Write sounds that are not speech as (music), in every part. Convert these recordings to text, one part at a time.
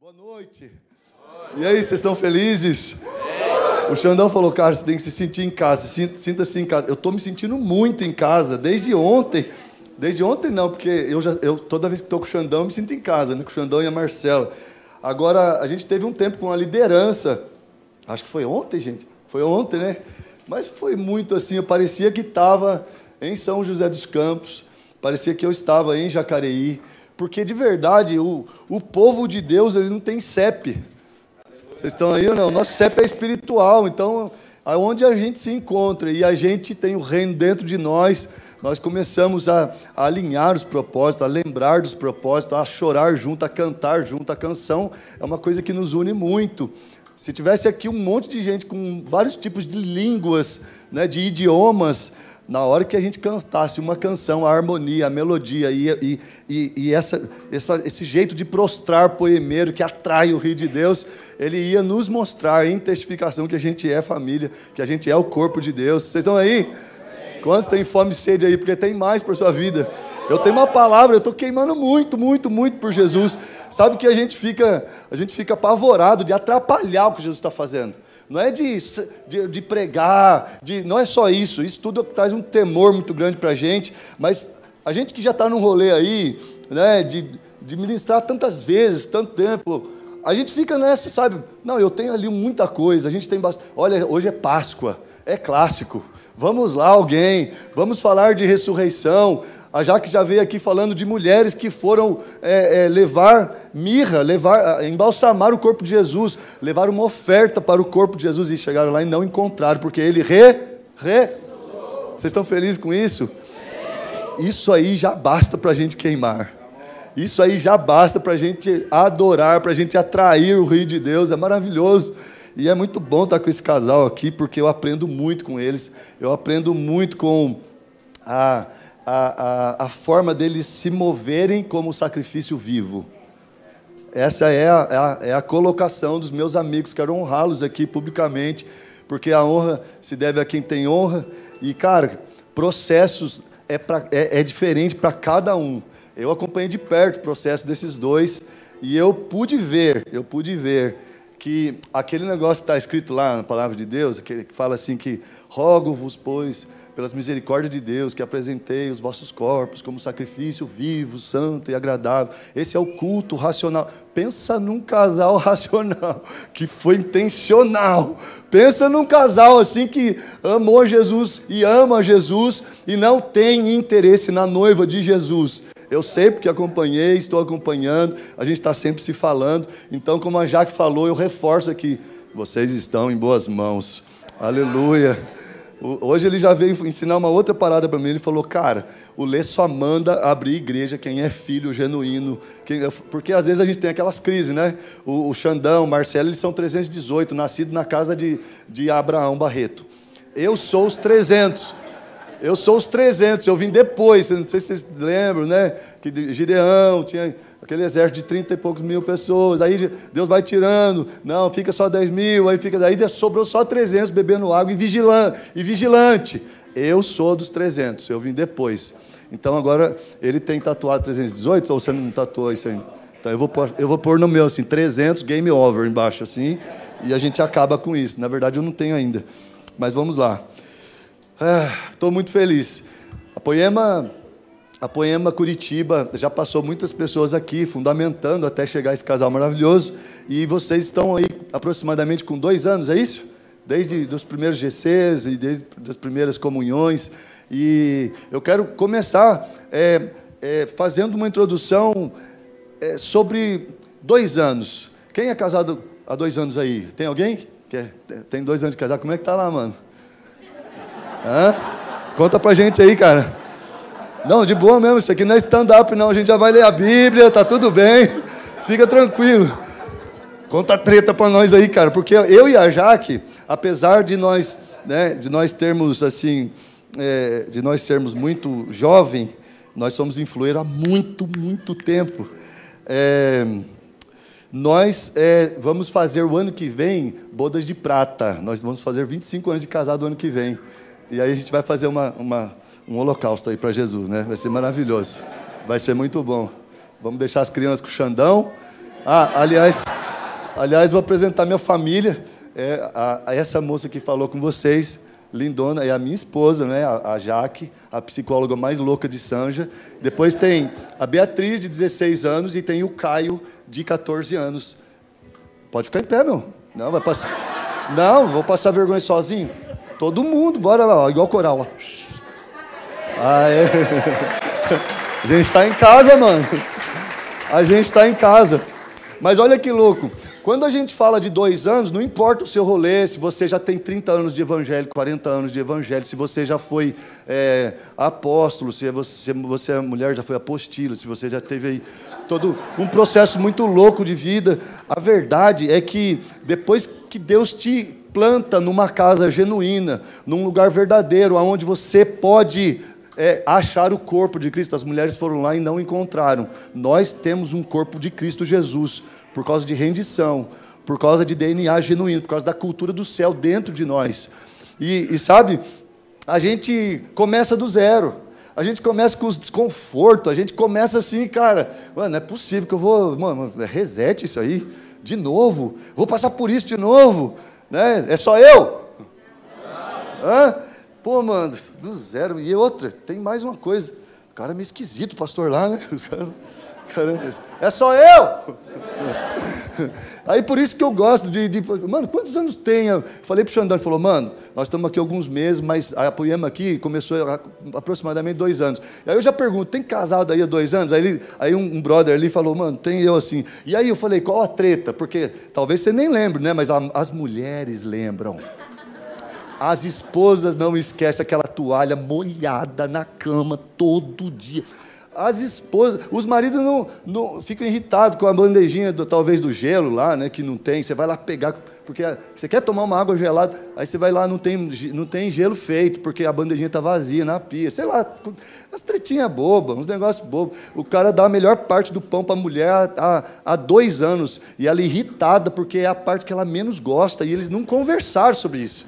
Boa noite. E aí, vocês estão felizes? O Xandão falou, cara, você tem que se sentir em casa, sinta-se em casa. Eu estou me sentindo muito em casa, desde ontem. Desde ontem não, porque eu já, eu, toda vez que estou com o Xandão, eu me sinto em casa, né? com o Xandão e a Marcela. Agora, a gente teve um tempo com a liderança, acho que foi ontem, gente, foi ontem, né? Mas foi muito assim, eu parecia que estava em São José dos Campos, parecia que eu estava em Jacareí, porque de verdade, o, o povo de Deus ele não tem CEP. Vocês estão aí ou não? Nosso CEP é espiritual, então aonde a gente se encontra e a gente tem o reino dentro de nós, nós começamos a, a, alinhar os propósitos, a lembrar dos propósitos, a chorar junto, a cantar junto. A canção é uma coisa que nos une muito. Se tivesse aqui um monte de gente com vários tipos de línguas, né, de idiomas, na hora que a gente cantasse uma canção, a harmonia, a melodia e, e, e, essa, essa, esse jeito de prostrar poemeiro que atrai o rio de Deus, ele ia nos mostrar em testificação que a gente é família, que a gente é o corpo de Deus. Vocês estão aí? Quantos têm fome e sede aí? Porque tem mais por sua vida. Eu tenho uma palavra, eu estou queimando muito, muito, muito por Jesus. Sabe que a gente fica, a gente fica apavorado de atrapalhar o que Jesus está fazendo. Não é de, de, de, pregar, de, não é só isso. Isso tudo traz um temor muito grande para a gente. Mas a gente que já está num rolê aí, né, de, de ministrar tantas vezes, tanto tempo, a gente fica nessa, sabe? Não, eu tenho ali muita coisa. A gente tem bastante. Olha, hoje é Páscoa, é clássico. Vamos lá, alguém. Vamos falar de ressurreição. A Jaque já veio aqui falando de mulheres que foram é, é, levar mirra, levar, embalsamar o corpo de Jesus, levar uma oferta para o corpo de Jesus e chegaram lá e não encontraram, porque ele re, re. Vocês estão felizes com isso? Isso aí já basta para a gente queimar. Isso aí já basta para a gente adorar, para a gente atrair o rio de Deus. É maravilhoso. E é muito bom estar com esse casal aqui, porque eu aprendo muito com eles. Eu aprendo muito com a a, a, a forma deles se moverem como sacrifício vivo. Essa é a, é a, é a colocação dos meus amigos, quero honrá-los aqui publicamente, porque a honra se deve a quem tem honra. E, cara, processos é, pra, é, é diferente para cada um. Eu acompanhei de perto o processo desses dois e eu pude ver, eu pude ver que aquele negócio que está escrito lá na palavra de Deus, que fala assim que rogo-vos, pois, pelas misericórdias de Deus, que apresentei os vossos corpos como sacrifício vivo, santo e agradável. Esse é o culto racional. Pensa num casal (laughs) racional, que foi intencional. Pensa num casal assim que amou Jesus e ama Jesus e não tem interesse na noiva de Jesus. Eu sei porque acompanhei, estou acompanhando, a gente está sempre se falando. Então, como a Jaque falou, eu reforço aqui: vocês estão em boas mãos. Aleluia. Hoje ele já veio ensinar uma outra parada para mim. Ele falou, cara, o Lê só manda abrir igreja quem é filho genuíno. Quem, é porque às vezes a gente tem aquelas crises, né? O, o Xandão, o Marcelo, eles são 318, nascido na casa de, de Abraão Barreto. Eu sou os 300. Eu sou os 300, eu vim depois, não sei se vocês lembram, né? Que Gideão tinha aquele exército de 30 e poucos mil pessoas, aí Deus vai tirando, não, fica só 10 mil, aí fica, aí sobrou só 300 bebendo água e vigilante, e vigilante. Eu sou dos 300, eu vim depois. Então agora ele tem tatuado 318, ou você não tatuou isso ainda? Então eu vou pôr, eu vou pôr no meu assim, 300 game over embaixo assim, e a gente acaba com isso. Na verdade eu não tenho ainda. Mas vamos lá. Estou ah, muito feliz. A Poema, a Poema Curitiba já passou muitas pessoas aqui, fundamentando até chegar esse casal maravilhoso. E vocês estão aí aproximadamente com dois anos, é isso? Desde os primeiros GCs e desde as primeiras comunhões. E eu quero começar é, é, fazendo uma introdução é, sobre dois anos. Quem é casado há dois anos aí? Tem alguém? que Tem dois anos de casado? Como é que tá lá, mano? Hã? Conta pra gente aí, cara. Não, de boa mesmo, isso aqui não é stand-up, não. A gente já vai ler a Bíblia, tá tudo bem. Fica tranquilo. Conta treta pra nós aí, cara. Porque eu e a Jaque, apesar de nós, né, de nós termos, assim, é, de nós sermos muito jovem, nós somos influeiros há muito, muito tempo. É, nós é, vamos fazer o ano que vem bodas de prata. Nós vamos fazer 25 anos de casado o ano que vem. E aí a gente vai fazer uma, uma um holocausto aí para Jesus, né? Vai ser maravilhoso. Vai ser muito bom. Vamos deixar as crianças com o Xandão Ah, aliás, aliás, vou apresentar minha família. É, a, a essa moça que falou com vocês, lindona, é a minha esposa, né? A, a Jaque, a psicóloga mais louca de Sanja. Depois tem a Beatriz, de 16 anos, e tem o Caio, de 14 anos. Pode ficar em pé, meu. Não, vai passar. Não, vou passar vergonha sozinho. Todo mundo, bora lá, ó, igual coral. Ó. É. A gente está em casa, mano. A gente está em casa. Mas olha que louco. Quando a gente fala de dois anos, não importa o seu rolê, se você já tem 30 anos de evangelho, 40 anos de evangelho, se você já foi é, apóstolo, se você, você é mulher, já foi apostila, se você já teve aí todo um processo muito louco de vida. A verdade é que depois que Deus te planta numa casa genuína, num lugar verdadeiro, onde você pode é, achar o corpo de Cristo. As mulheres foram lá e não encontraram. Nós temos um corpo de Cristo Jesus, por causa de rendição, por causa de DNA genuíno, por causa da cultura do céu dentro de nós. E, e sabe, a gente começa do zero. A gente começa com os desconfortos, a gente começa assim, cara, mano, não é possível que eu vou, mano, reset isso aí, de novo, vou passar por isso de novo, né? É só eu? Hã? Pô, mano, do zero. E outra, tem mais uma coisa. O cara é meio esquisito, o pastor lá, né? (laughs) Caramba, é só eu! (laughs) Aí por isso que eu gosto de, de, Mano, quantos anos tem? Eu falei pro Xandão, ele falou, mano, nós estamos aqui alguns meses, mas a Poema aqui começou há aproximadamente dois anos. E aí eu já pergunto, tem casado aí há dois anos? Aí, ele, aí um, um, brother ali falou, mano, tem eu assim. E aí eu falei, qual a treta? Porque talvez você nem lembre, né? Mas a, as mulheres lembram. As esposas não esquecem aquela toalha molhada na cama todo dia. As esposas, os maridos não, não ficam irritados com a bandejinha, do, talvez do gelo lá, né, que não tem. Você vai lá pegar, porque você quer tomar uma água gelada, aí você vai lá, não tem, não tem gelo feito, porque a bandejinha está vazia na pia. Sei lá, as tretinhas bobas, uns negócios bobos. O cara dá a melhor parte do pão para a mulher há, há dois anos, e ela é irritada, porque é a parte que ela menos gosta, e eles não conversaram sobre isso.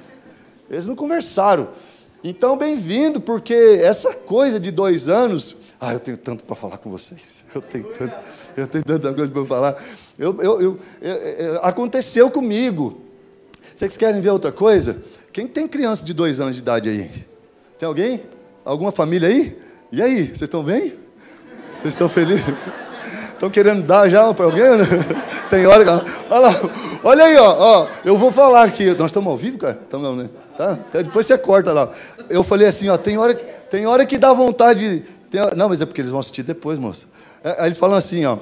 Eles não conversaram. Então, bem-vindo, porque essa coisa de dois anos. Ah, eu tenho tanto para falar com vocês. (laughs) Eu tenho, tanto, eu tenho tanta coisa para falar. Eu, eu, eu, eu, aconteceu comigo. Vocês querem ver outra coisa? Quem tem criança de dois anos de idade aí? Tem alguém? Alguma família aí? E aí, vocês estão bem? Vocês estão felizes? (laughs) Estão querendo dar já para alguém? (laughs) Tem hora que. Olha lá. Olha aí, ó, ó. Eu vou falar aqui. Nós estamos ao vivo, cara? Estamos né? Tá? Depois você corta lá. Eu falei assim, ó, tem hora, tem hora que dá vontade. Tem, não, mas é porque eles vão assistir depois, moça. É, aí eles falam assim, ó.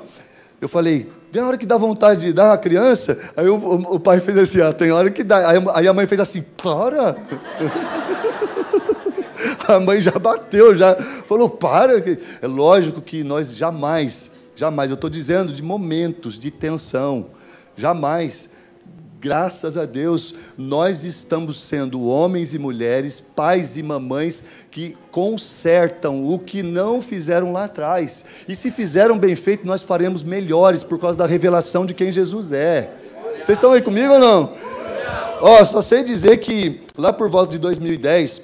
Eu falei, tem hora que dá vontade de dar a criança. Aí o, o, o pai fez assim, ó, tem hora que dá. Aí, aí a mãe fez assim, para. (laughs) a mãe já bateu, já falou, para. É lógico que nós jamais, jamais, eu estou dizendo de momentos de tensão, jamais Graças a Deus, nós estamos sendo homens e mulheres, pais e mamães que consertam o que não fizeram lá atrás. E se fizeram bem feito, nós faremos melhores por causa da revelação de quem Jesus é. Vocês estão aí comigo ou não? Ó, oh, só sei dizer que lá por volta de 2010,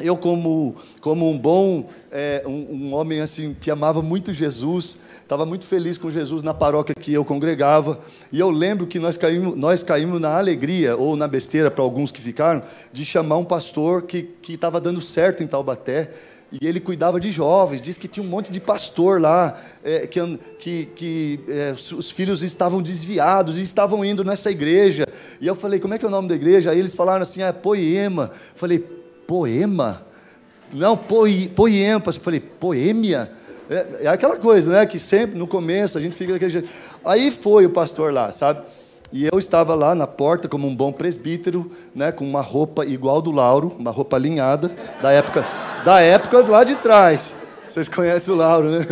eu como, como um bom, é, um, um homem assim que amava muito Jesus, estava muito feliz com Jesus na paróquia que eu congregava, e eu lembro que nós caímos, nós caímos na alegria, ou na besteira para alguns que ficaram, de chamar um pastor que estava dando certo em Taubaté, e ele cuidava de jovens, disse que tinha um monte de pastor lá, é, que, que, que é, os filhos estavam desviados e estavam indo nessa igreja. E eu falei, como é que é o nome da igreja? Aí eles falaram assim, é Poema. Eu falei, Poema? Não, poi, Poema. Eu falei, Poêmia? É, é, aquela coisa, né? Que sempre, no começo, a gente fica daquele jeito. Aí foi o pastor lá, sabe? E eu estava lá na porta como um bom presbítero, né, com uma roupa igual do Lauro, uma roupa alinhada, da época, da época lá de trás. Vocês conhecem o Lauro, né?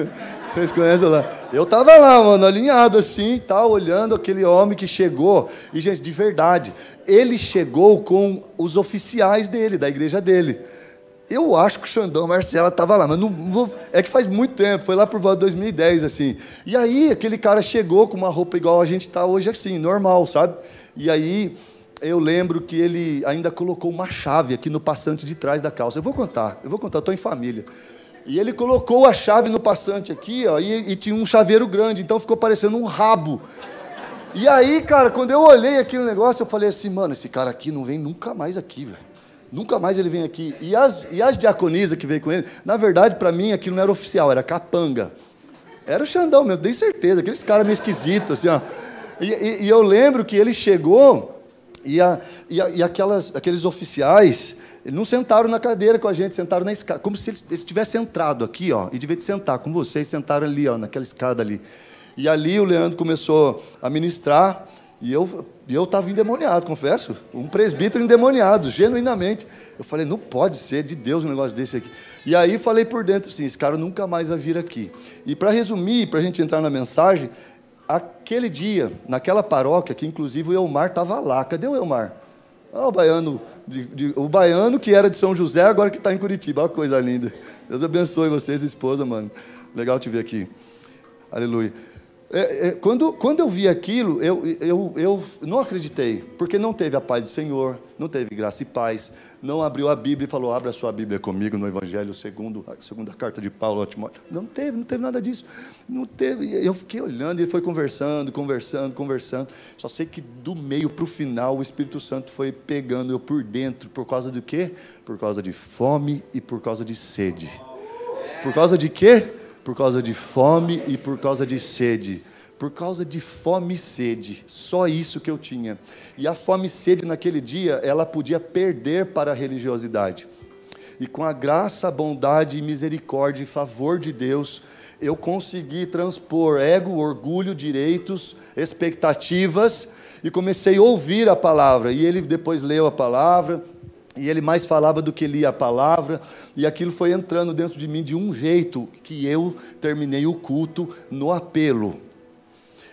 Vocês conhecem lá. Eu estava lá, mano, alinhado assim tal, olhando aquele homem que chegou. E, gente, de verdade, ele chegou com os oficiais dele, da igreja dele. Eu acho que o Xandão Marcela estava lá, mas não vou, é que faz muito tempo, foi lá por volta de 2010, assim. E aí aquele cara chegou com uma roupa igual a gente está hoje, assim, normal, sabe? E aí eu lembro que ele ainda colocou uma chave aqui no passante de trás da calça. Eu vou contar, eu vou contar, estou em família. E ele colocou a chave no passante aqui, ó, e, e tinha um chaveiro grande, então ficou parecendo um rabo E aí, cara, quando eu olhei aquele negócio, eu falei assim, mano, esse cara aqui não vem nunca mais aqui, velho. Nunca mais ele vem aqui. E as, e as diaconisas que veio com ele, na verdade, para mim, aquilo não era oficial, era capanga. Era o Xandão mesmo, tenho certeza. Aqueles caras meio esquisitos, assim, ó. E, e, e, eu lembro que ele chegou e, a, e, a, e aquelas, aqueles oficiais, eles não sentaram na cadeira com a gente, sentaram na escada, como se eles, tivessem entrado aqui, ó, e devia sentar com vocês, sentaram ali, ó, naquela escada ali. E ali o Leandro começou a ministrar, e eu eu estava endemoniado, confesso. Um presbítero endemoniado, genuinamente. Eu falei, não pode ser de Deus um negócio desse aqui. E aí falei por dentro assim: esse cara nunca mais vai vir aqui. E para resumir, para a gente entrar na mensagem, aquele dia, naquela paróquia, que inclusive o Elmar estava lá. Cadê o Elmar? Ah, o baiano, de, de, o baiano que era de São José, agora que está em Curitiba. Olha que coisa linda. Deus abençoe vocês, esposa, mano. Legal te ver aqui. Aleluia. É, é, quando, quando eu vi aquilo, eu, eu, eu não acreditei, porque não teve a paz do Senhor, não teve graça e paz, não abriu a Bíblia e falou: abra sua Bíblia comigo no Evangelho segundo a segunda carta de Paulo a Timóteo. Não teve, não teve nada disso. Não teve. Eu fiquei olhando, ele foi conversando, conversando, conversando. Só sei que do meio para o final o Espírito Santo foi pegando eu por dentro, por causa do quê? Por causa de fome e por causa de sede. Por causa de quê? Por causa de fome e por causa de sede. Por causa de fome e sede, só isso que eu tinha. E a fome e sede naquele dia, ela podia perder para a religiosidade. E com a graça, bondade misericórdia e favor de Deus, eu consegui transpor ego, orgulho, direitos, expectativas e comecei a ouvir a palavra. E ele depois leu a palavra, e ele mais falava do que lia a palavra, e aquilo foi entrando dentro de mim de um jeito que eu terminei o culto no apelo.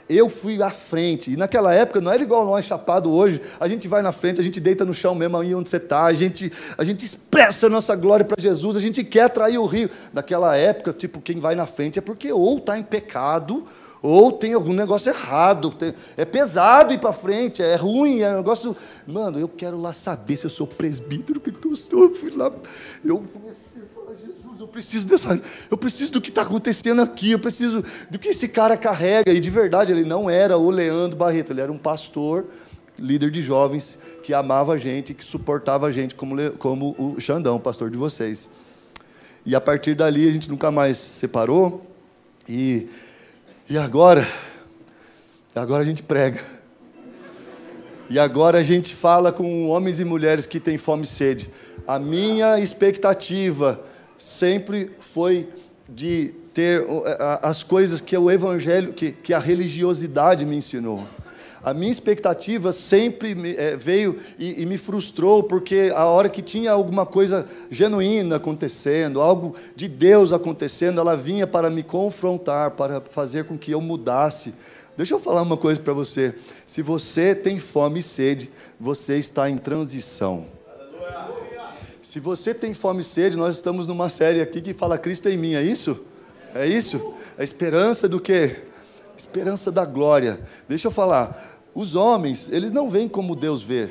Eu fui à frente, e naquela época não era igual nós chapado hoje, a gente vai na frente, a gente deita no chão mesmo aí onde você está, a gente, a gente expressa a nossa glória para Jesus, a gente quer atrair o rio. Naquela época, tipo, quem vai na frente é porque ou está em pecado, ou tem algum negócio errado, tem, é pesado ir para frente, é ruim, é um negócio. Mano, eu quero lá saber se eu sou presbítero, o que, que eu sou. Eu fui lá, eu Jesus, eu preciso dessa. Eu preciso do que está acontecendo aqui, eu preciso do que esse cara carrega. E de verdade, ele não era o Leandro Barreto, ele era um pastor, líder de jovens, que amava a gente, que suportava a gente, como, como o Xandão, pastor de vocês. E a partir dali a gente nunca mais se separou. E e agora, agora a gente prega. E agora a gente fala com homens e mulheres que têm fome e sede. A minha expectativa sempre foi de ter as coisas que o evangelho, que, que a religiosidade me ensinou. A minha expectativa sempre me, é, veio e, e, me frustrou, porque a hora que tinha alguma coisa genuína acontecendo, algo de Deus acontecendo, ela vinha para me confrontar, para fazer com que eu mudasse. Deixa eu falar uma coisa para você. Se você tem fome e sede, você está em transição. Se você tem fome e sede, nós estamos numa série aqui que fala Cristo em mim, é isso? É isso? A esperança do quê? Esperança da glória. Deixa eu falar. Os homens, eles não veem como Deus vê.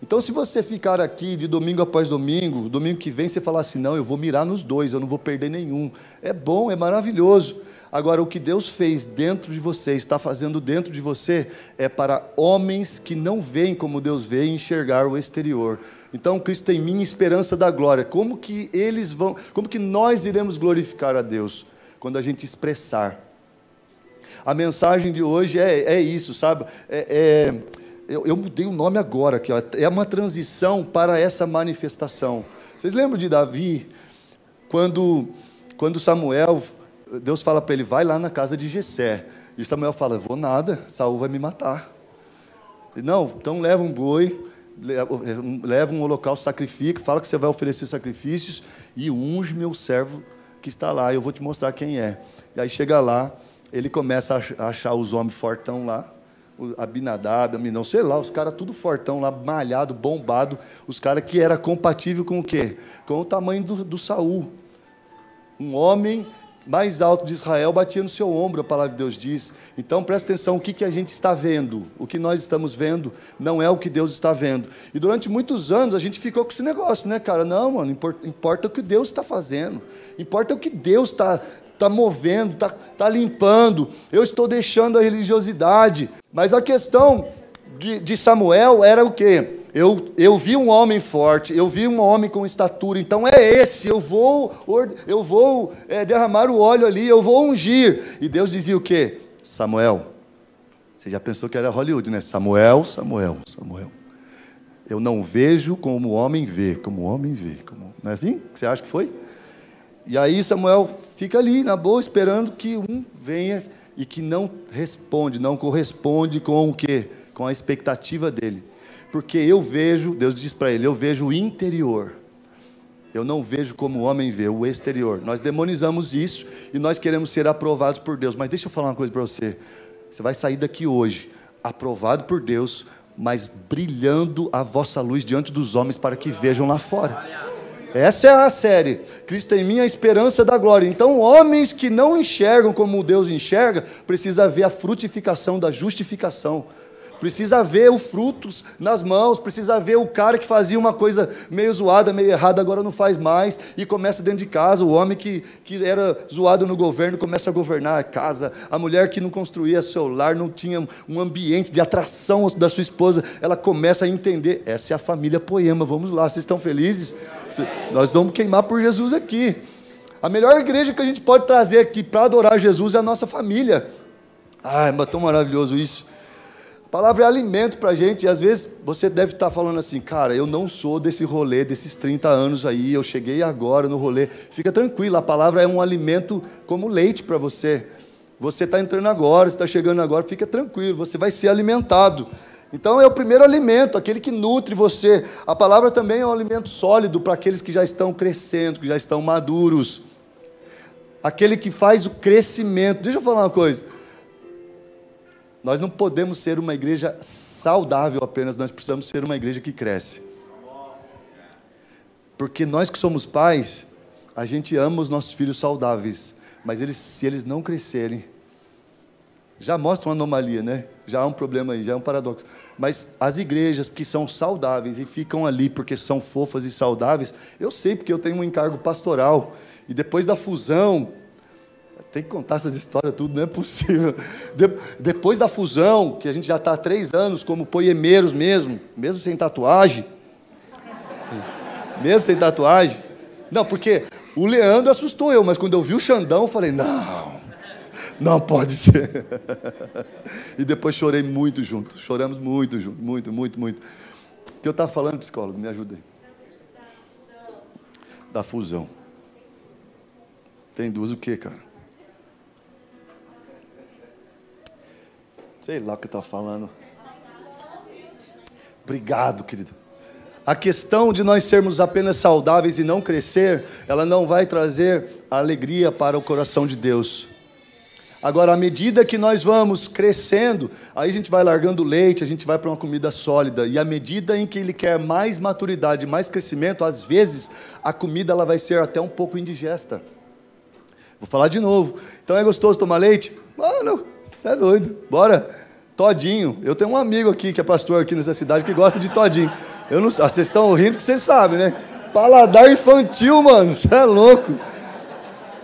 Então, se você ficar aqui de domingo após domingo, domingo que vem você falar assim: não, eu vou mirar nos dois, eu não vou perder nenhum. É bom, é maravilhoso. Agora, o que Deus fez dentro de você, está fazendo dentro de você, é para homens que não veem como Deus vê e enxergar o exterior. Então, Cristo tem minha esperança da glória. Como que eles vão, como que nós iremos glorificar a Deus? Quando a gente expressar a mensagem de hoje é, é isso, sabe? É, é, eu, eu, mudei o nome agora aqui, ó. é uma transição para essa manifestação. Vocês lembram de Davi, quando, quando Samuel, Deus fala para ele, vai lá na casa de Jessé. E Samuel fala, vou nada, Saul vai me matar. E, Não, então leva um boi, leva um holocausto, sacrifica, fala que você vai oferecer sacrifícios e unge meu servo que está lá, eu vou te mostrar quem é. E aí chega lá, ele começa a achar os homens fortão lá, Abinadab, Aminão, sei lá, os caras tudo fortão lá, malhado, bombado, os caras que era compatível com o quê? Com o tamanho do, do Saul. Um homem mais alto de Israel batia no seu ombro, a palavra de Deus diz. Então presta atenção, o que, que a gente está vendo? O que nós estamos vendo não é o que Deus está vendo. E durante muitos anos a gente ficou com esse negócio, né, cara? Não, mano, importa, importa o que Deus está fazendo, importa o que Deus está está movendo, está tá limpando, eu estou deixando a religiosidade. Mas a questão de, de Samuel era o quê? Eu, eu vi um homem forte, eu vi um homem com estatura, então é esse, eu vou, eu vou é, derramar o óleo ali, eu vou ungir. E Deus dizia o quê? Samuel, você já pensou que era Hollywood, né? Samuel, Samuel, Samuel. Eu não vejo como o homem vê, como o homem vê. Como... Não é assim que você acha que foi? E aí Samuel fica ali, na boa, esperando que um venha e que não responde, não corresponde com o quê? Com a expectativa dele. Porque eu vejo, Deus diz para ele, eu vejo o interior. Eu não vejo como o homem vê, o exterior. Nós demonizamos isso e nós queremos ser aprovados por Deus. Mas deixa eu falar uma coisa para você. Você vai sair daqui hoje, aprovado por Deus, mas brilhando a vossa luz diante dos homens para que vejam lá fora. Essa é a série. Cristo em mim, a esperança da glória. Então, homens que não enxergam como Deus enxerga, precisa ver a frutificação da justificação precisa ver os frutos nas mãos, precisa ver o cara que fazia uma coisa meio zoada, meio errada, agora não faz mais, e começa dentro de casa, o homem que, que era zoado no governo começa a governar a casa, a mulher que não construía seu lar, não tinha um ambiente de atração da sua esposa, ela começa a entender, essa é a família poema, vamos lá, vocês estão felizes? Nós vamos queimar por Jesus aqui. A melhor igreja que a gente pode trazer aqui para adorar Jesus é a nossa família. Ai, mas tão maravilhoso isso. Palavra é alimento para a gente, e às vezes você deve estar falando assim, cara, eu não sou desse rolê, desses 30 anos aí, eu cheguei agora no rolê. Fica tranquilo, a palavra é um alimento como leite para você. Você está entrando agora, está chegando agora, fica tranquilo, você vai ser alimentado. Então é o primeiro alimento, aquele que nutre você. A palavra também é um alimento sólido para aqueles que já estão crescendo, que já estão maduros. Aquele que faz o crescimento. Deixa eu falar uma coisa. Nós não podemos ser uma igreja saudável apenas, nós precisamos ser uma igreja que cresce. Porque nós que somos pais, a gente ama os nossos filhos saudáveis, mas eles, se eles não crescerem, já mostra uma anomalia, né? Já há um problema aí, já é um paradoxo. Mas as igrejas que são saudáveis e ficam ali porque são fofas e saudáveis, eu sei porque eu tenho um encargo pastoral. E depois da fusão, tem que contar essas histórias tudo, não é possível. De, depois da fusão, que a gente já está há três anos como poemeiros mesmo, mesmo sem tatuagem. Mesmo sem tatuagem. Não, porque o Leandro assustou eu, mas quando eu vi o Xandão, eu falei, não, não pode ser. e depois chorei muito junto, choramos muito junto, muito, muito, muito. O que eu estava falando, psicólogo? Me ajuda aí. Da fusão. Tem duas o quê, cara? Sei lá o que eu estava falando. Obrigado, querido. A questão de nós sermos apenas saudáveis e não crescer, ela não vai trazer alegria para o coração de Deus. Agora, à medida que nós vamos crescendo, aí a gente vai largando leite, a gente vai para uma comida sólida. E à medida em que ele quer mais maturidade, mais crescimento, às vezes a comida ela vai ser até um pouco indigesta. Vou falar de novo. Então é gostoso tomar leite? Mano, você é doido. Bora. Todinho. Eu tenho um amigo aqui que é pastor aqui nessa cidade que gosta de todinho. Eu não, ah, vocês estão rindo porque vocês sabem, né? Paladar infantil, mano. Você é louco.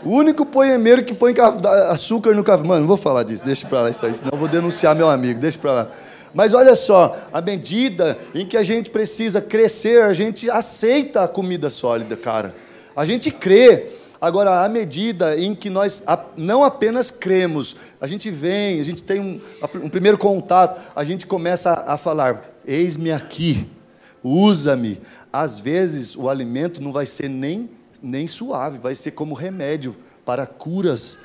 O único poemeiro que põe açúcar no café. Mano, não vou falar disso. Deixa pra lá isso aí, senão eu vou denunciar meu amigo. Deixa pra lá. Mas olha só, à medida em que a gente precisa crescer, a gente aceita a comida sólida, cara. A gente crê Agora, à medida em que nós não apenas cremos, a gente vem, a gente tem um, um primeiro contato, a gente começa a, falar: eis-me aqui, usa-me. Às vezes, o alimento não vai ser nem, nem suave, vai ser como remédio para curas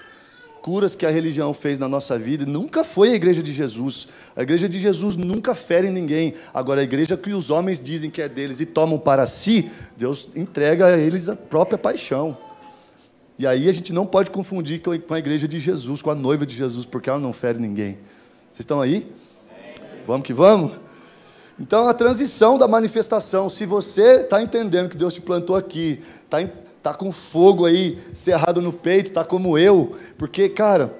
curas que a religião fez na nossa vida, nunca foi a igreja de Jesus. A igreja de Jesus nunca fere ninguém. Agora, a igreja que os homens dizem que é deles e tomam para si, Deus entrega a eles a própria paixão. E aí a gente não pode confundir com a igreja de Jesus, com a noiva de Jesus, porque ela não fere ninguém. Vocês estão aí? Vamos que vamos? Então, a transição da manifestação, se você está entendendo que Deus te plantou aqui, está tá com fogo aí, cerrado no peito, está como eu, porque, cara,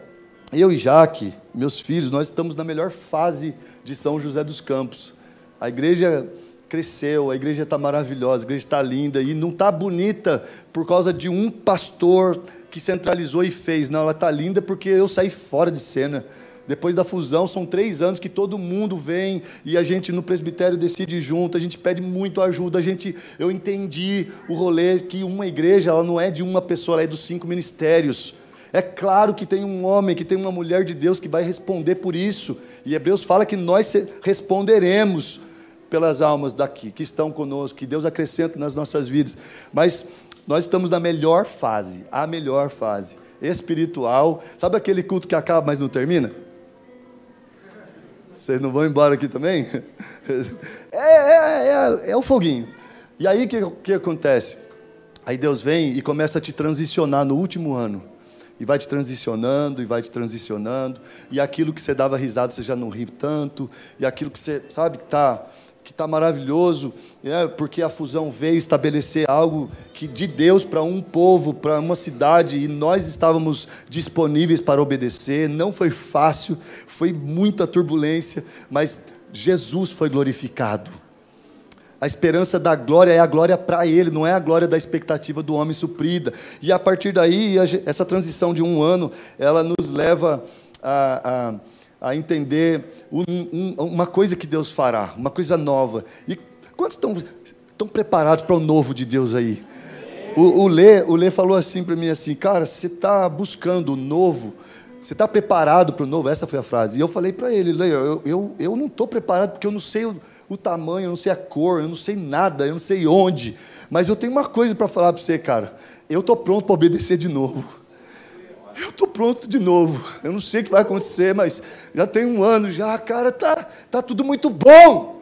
eu e Jaque, meus filhos, nós estamos na melhor fase de São José dos Campos. A igreja cresceu, a igreja está maravilhosa, a igreja está linda e não está bonita por causa de um pastor que centralizou e fez. Não, ela está linda porque eu saí fora de cena. Depois da fusão, são três anos que todo mundo vem e a gente no presbitério decide junto, a gente pede muito ajuda. A gente, eu entendi o rolê que uma igreja ela não é de uma pessoa, ela é dos cinco ministérios. É claro que tem um homem, que tem uma mulher de Deus que vai responder por isso. E Hebreus fala que nós responderemos pelas almas daqui, que estão conosco, que Deus acrescenta nas nossas vidas. Mas nós estamos na melhor fase, a melhor fase espiritual. Sabe aquele culto que acaba, mas não termina? Vocês não vão embora aqui também? (laughs) É, é, é, é o foguinho. E aí o que, que acontece? Aí Deus vem e começa a te transicionar no último ano. E vai te transicionando, e vai te transicionando. E aquilo que você dava risada, você já não ri tanto. E aquilo que você, sabe, que está que está maravilhoso, é, porque a fusão veio estabelecer algo que de Deus para um povo, para uma cidade, e nós estávamos disponíveis para obedecer. Não foi fácil, foi muita turbulência, mas Jesus foi glorificado. A esperança da glória é a glória para Ele, não é a glória da expectativa do homem suprida. E a partir daí, essa transição de um ano, ela nos leva a, a a entender um, um, uma coisa que Deus fará, uma coisa nova. E quantos estão, estão preparados para o novo de Deus aí? O, o, Lê, o Lê falou assim para mim assim, cara, você está buscando o novo, você está preparado para o novo? Essa foi a frase. E eu falei para ele, Lê, eu, eu, eu não estou preparado porque eu não sei o, o tamanho, eu não sei a cor, eu não sei nada, eu não sei onde. Mas eu tenho uma coisa para falar para você, cara. Eu estou pronto para obedecer de novo eu estou pronto de novo. Eu não sei o que vai acontecer, mas já tem um ano já, cara, tá, tá tudo muito bom.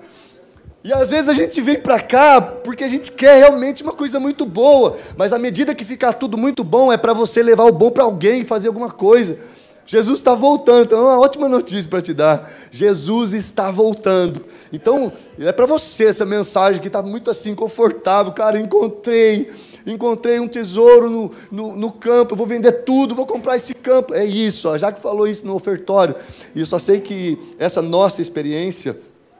E às vezes a gente vem para cá porque a gente quer realmente uma coisa muito boa, mas à medida que ficar tudo muito bom é para você levar o bom para alguém e fazer alguma coisa. Jesus está voltando, então é uma ótima notícia para te dar. Jesus está voltando. Então, é para você essa mensagem que está muito assim confortável. Cara, encontrei encontrei um tesouro no, no, no, campo, vou vender tudo, vou comprar esse campo. É isso, ó, já que falou isso no ofertório. E eu só sei que essa nossa experiência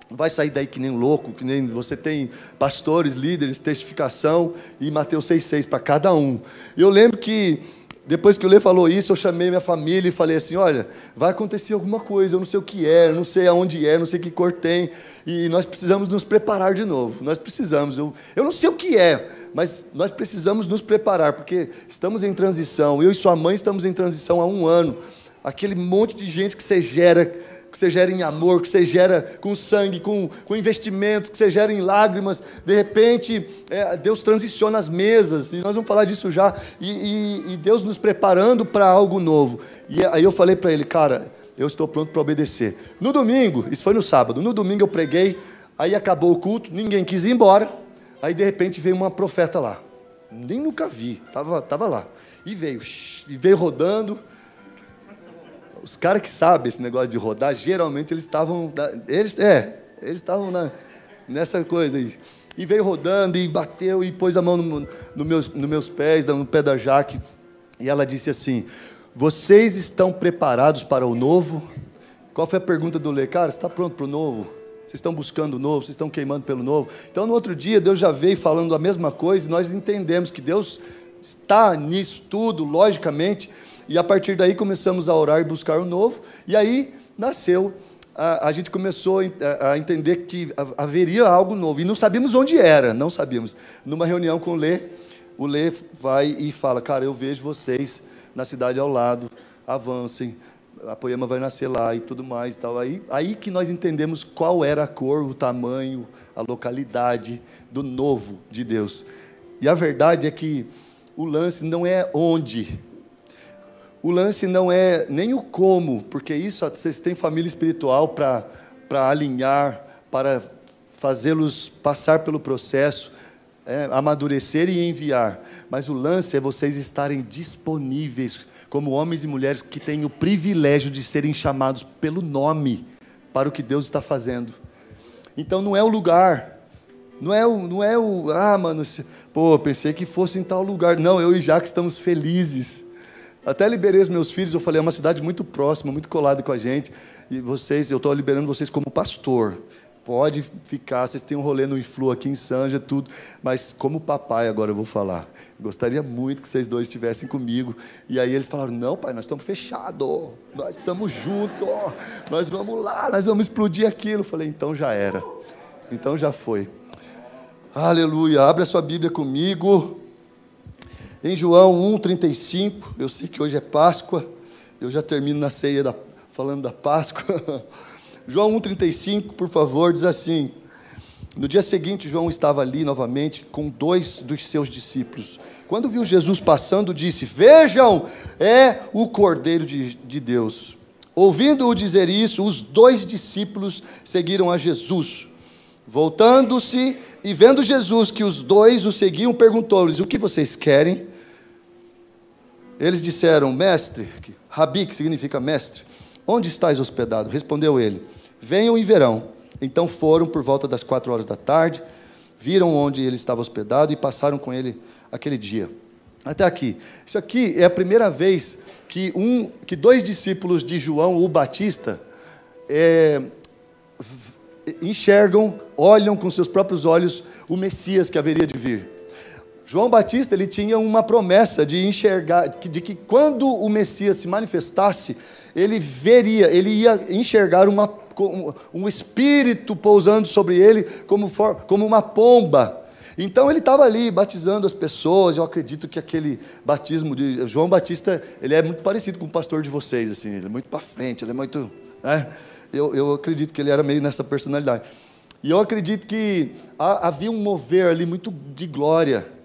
vai sair daí que nem louco, que nem você tem pastores, líderes, testificação e Mateus 6,6 para cada um. Eu lembro que depois que o Lê falou isso, eu chamei minha família e falei assim: olha, vai acontecer alguma coisa, eu não sei o que é, eu não sei aonde é, não sei que cor tem, e nós precisamos nos preparar de novo. Nós precisamos. Eu, eu não sei o que é, mas nós precisamos nos preparar, porque estamos em transição. Eu e sua mãe estamos em transição há um ano. Aquele monte de gente que você gera que você gera em amor, que você gera com sangue, com, com investimento, que você gera em lágrimas. De repente, é, Deus transiciona as mesas, e nós vamos falar disso já, e, e, e Deus nos preparando para algo novo. E aí eu falei para ele, cara, eu estou pronto para obedecer. No domingo, isso foi no sábado, no domingo eu preguei, aí acabou o culto, ninguém quis ir embora, aí de repente veio uma profeta lá. Nem nunca vi, estava tava lá. E veio, e veio rodando, os caras que sabem esse negócio de rodar, geralmente eles estavam. Eles, é, eles estavam nessa coisa aí. E veio rodando e bateu e pôs a mão no, no meus, nos meus pés, no pé da Jaque. E ela disse assim: Vocês estão preparados para o novo? Qual foi a pergunta do Lê? Cara, você está pronto para o novo? Vocês estão buscando o novo, vocês estão queimando pelo novo. Então, no outro dia, Deus já veio falando a mesma coisa e nós entendemos que Deus está nisso tudo, logicamente, e a partir daí começamos a orar e buscar o novo. E aí nasceu, a, a gente começou a, a, entender que haveria algo novo. E não sabíamos onde era, não sabíamos. Numa reunião com o Lê, o Lê vai e fala: Cara, eu vejo vocês na cidade ao lado, avancem. A poema vai nascer lá e tudo mais e tal. Aí, aí que nós entendemos qual era a cor, o tamanho, a localidade do novo de Deus. E a verdade é que o lance não é onde, o lance não é nem o como, porque isso vocês têm família espiritual para alinhar, para fazê-los passar pelo processo, é, amadurecer e enviar. Mas o lance é vocês estarem disponíveis como homens e mulheres que têm o privilégio de serem chamados pelo nome para o que Deus está fazendo. Então não é o lugar, não é o, não é o ah, mano, pô, pensei que fosse em tal lugar. Não, eu e Jaque estamos felizes até liberei os meus filhos, eu falei, é uma cidade muito próxima, muito colada com a gente. E vocês, eu estou liberando vocês como pastor. pode ficar, vocês têm um rolê no Influ aqui em Sanja, tudo, mas como papai agora eu vou falar. Gostaria muito que vocês dois estivessem comigo. E aí eles falaram: Não, pai, nós estamos fechados, nós estamos juntos, nós vamos lá, nós vamos explodir aquilo. Eu falei: Então já era, então já foi. Aleluia. Abre a sua Bíblia comigo. Em João 1,35, eu sei que hoje é Páscoa, eu já termino na ceia da, falando da Páscoa. (laughs) João 1,35, por favor, diz assim: no dia seguinte, João estava ali novamente com dois dos seus discípulos. Quando viu Jesus passando, disse: Vejam, é o Cordeiro de, de Deus. Ouvindo-o dizer isso, os dois discípulos seguiram a Jesus. Voltando-se e vendo Jesus que os dois o seguiam, perguntou-lhes: O que vocês querem? Eles disseram: Mestre, Rabi, que significa mestre, onde estáis hospedado? Respondeu ele: Venham e verão. Então foram por volta das quatro horas da tarde, viram onde ele estava hospedado e passaram com ele aquele dia. Até aqui. Isso aqui é a primeira vez que, um, que dois discípulos de João, o Batista, é, enxergam, olham com seus próprios olhos o Messias que haveria de vir. João Batista ele tinha uma promessa de enxergar, de que quando o Messias se manifestasse, ele veria, ele ia enxergar uma um espírito pousando sobre ele como, for, como uma pomba. Então ele estava ali batizando as pessoas. Eu acredito que aquele batismo de João Batista, ele é muito parecido com o pastor de vocês, assim, ele é muito para frente, ele é muito, né? Eu, eu acredito que ele era meio nessa personalidade. E eu acredito que havia um mover ali muito de glória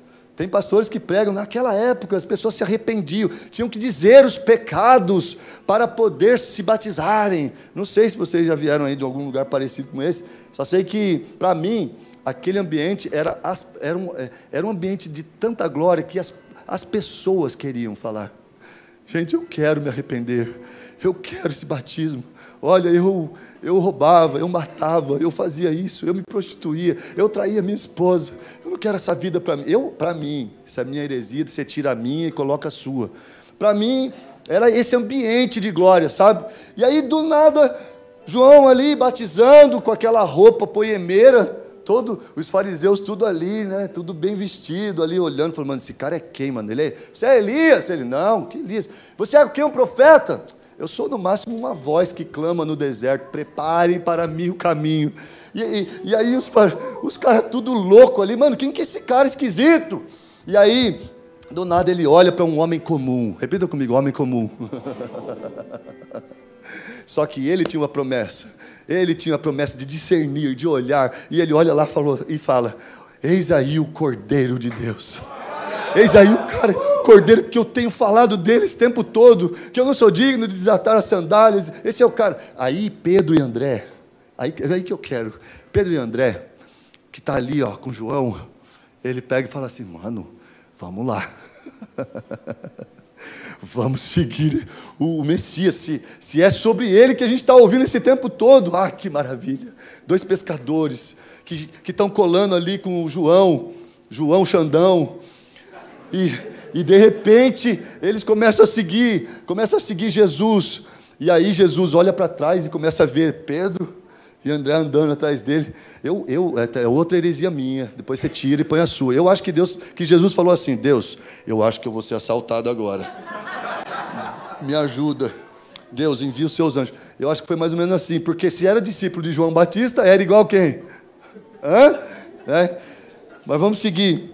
tem pastores que pregam, naquela época as pessoas se arrependiam, tinham que dizer os pecados para poder se batizarem. Não sei se vocês já vieram aí de algum lugar parecido com esse, só sei que, para mim, aquele ambiente era, era, um, é, era um ambiente de tanta glória que as, as pessoas queriam falar. Gente, eu quero me arrepender, eu quero esse batismo. Olha, eu, eu roubava, eu matava, eu fazia isso, eu me prostituía, eu traía minha esposa. Eu não quero essa vida para mim. Eu, para mim, essa é minha heresia, você tira a minha e coloca a sua. Para mim, era esse ambiente de glória, sabe? E aí, do nada, João ali batizando com aquela roupa poemeira, todo, os fariseus tudo ali, né? Tudo bem vestido ali, olhando, falando, mano, esse cara é quem, mano? Ele é, você é Elias? Ele, não, que Elias? Você é quem, um profeta? Eu sou no máximo uma voz que clama no deserto: preparem para mim o caminho. E, e, e aí os, os caras tudo louco ali, mano, quem que é esse cara esquisito? E aí, do nada ele olha para um homem comum. Repita comigo, homem comum. (laughs) Só que ele tinha uma promessa. Ele tinha a promessa de discernir, de olhar. E ele olha lá falou, e fala: Eis aí o Cordeiro de Deus. Eis aí o cara, cordeiro que eu tenho falado dele esse tempo todo, que eu não sou digno de desatar as sandálias. Esse é o cara. Aí Pedro e André, aí, aí que eu quero. Pedro e André, que está ali ó, com João, ele pega e fala assim: mano, vamos lá. (laughs) vamos seguir o Messias, se, se é sobre ele que a gente está ouvindo esse tempo todo. Ah, que maravilha! Dois pescadores que estão colando ali com o João, João Xandão, e, e de repente eles começam a seguir, começam a seguir Jesus. E aí Jesus olha para trás e começa a ver Pedro e André andando atrás dele. Eu, eu, é, é outra heresia minha. Depois você tira e põe a sua. Eu acho que Deus, que Jesus falou assim: Deus, eu acho que eu vou ser assaltado agora. Me ajuda. Deus, envia os seus anjos. Eu acho que foi mais ou menos assim, porque se era discípulo de João Batista, era igual quem? Hã? É? Mas vamos seguir.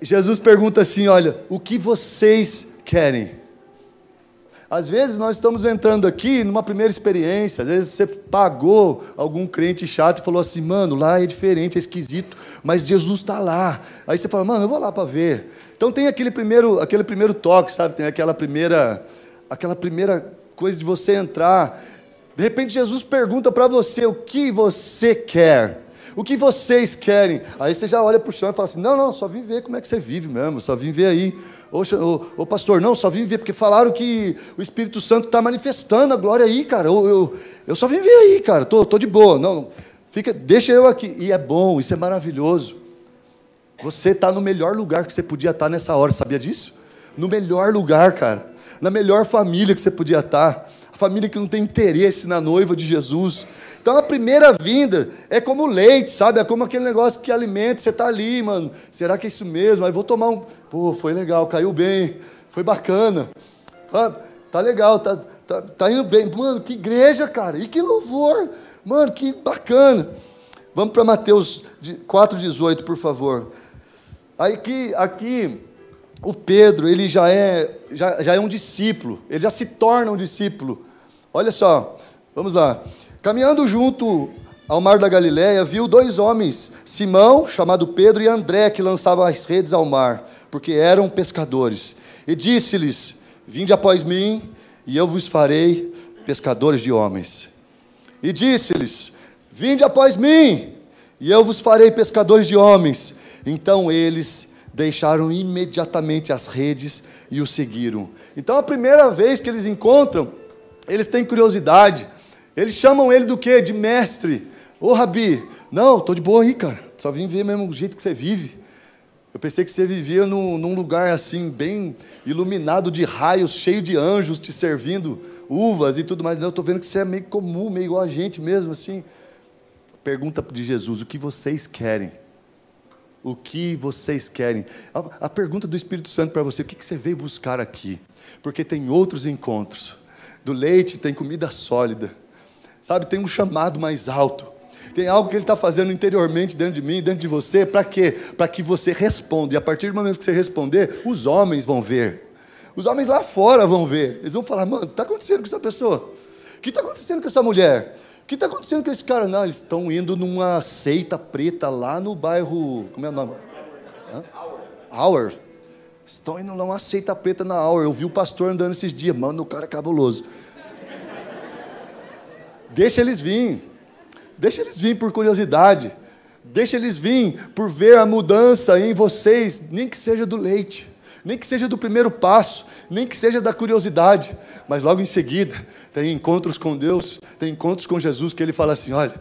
Jesus pergunta assim: olha, o que vocês querem? Às vezes nós estamos entrando aqui numa primeira experiência, às vezes você pagou algum crente chato e falou assim, mano, lá é diferente, é esquisito, mas Jesus está lá. Aí você fala, mano, eu vou lá para ver. Então tem aquele primeiro, aquele primeiro toque, sabe? Tem aquela primeira, aquela primeira coisa de você entrar. De repente Jesus pergunta para você o que você quer. O que vocês querem? Aí você já olha para o chão e fala assim: não, não, só vim ver como é que você vive mesmo, só vim ver aí. Ô, ô, ô pastor, não, só vim ver, porque falaram que o Espírito Santo está manifestando a glória aí, cara. Eu, eu, eu, só vim ver aí, cara, tô, tô de boa. Não, fica, deixa eu aqui. E é bom, isso é maravilhoso. Você está no melhor lugar que você podia estar tá nessa hora, sabia disso? No melhor lugar, cara. Na melhor família que você podia estar. Família que não tem interesse na noiva de Jesus. Então a primeira vinda é como leite, sabe? É como aquele negócio que alimenta, você está ali, mano. Será que é isso mesmo? Aí vou tomar um. Pô, foi legal, caiu bem, foi bacana. Ah, tá legal, tá, tá, tá indo bem. Mano, que igreja, cara, e que louvor. Mano, que bacana. Vamos para Mateus 4,18, por favor. Aqui, aqui, o Pedro, ele já é, já, já é um discípulo, ele já se torna um discípulo. Olha só, vamos lá. Caminhando junto ao mar da Galiléia, viu dois homens, Simão, chamado Pedro, e André, que lançavam as redes ao mar, porque eram pescadores. E disse-lhes: Vinde após mim, e eu vos farei pescadores de homens. E disse-lhes: Vinde após mim, e eu vos farei pescadores de homens. Então eles deixaram imediatamente as redes e o seguiram. Então a primeira vez que eles encontram, eles têm curiosidade. Eles chamam ele do quê? De mestre. Ô Rabi, não, estou de boa aí, cara. Só vim ver mesmo o jeito que você vive. Eu pensei que você vivia num, num lugar assim, bem iluminado de raios, cheio de anjos te servindo uvas e tudo mais. Não, eu estou vendo que você é meio comum, meio igual a gente mesmo, assim. Pergunta de Jesus: o que vocês querem? O que vocês querem? A, a pergunta do Espírito Santo para você: o que, que você veio buscar aqui? Porque tem outros encontros. Do leite tem comida sólida, sabe? Tem um chamado mais alto. Tem algo que Ele está fazendo interiormente dentro de mim, dentro de você, para quê? Para que você responda. E a partir do momento que você responder, os homens vão ver. Os homens lá fora vão ver. Eles vão falar: mano, está acontecendo com essa pessoa? O que está acontecendo com essa mulher? O que está acontecendo com esse cara? Não, eles estão indo numa seita preta lá no bairro. Como é o nome? Hã? Hour. Estão indo lá numa seita preta na Hour. Eu vi o pastor andando esses dias. Mano, o cara é cabuloso. Deixa eles vir. Deixa eles vir por curiosidade. Deixa eles vir por ver a mudança em vocês, nem que seja do leite nem que seja do primeiro passo, nem que seja da curiosidade, mas logo em seguida tem encontros com Deus, tem encontros com Jesus que ele fala assim: olha,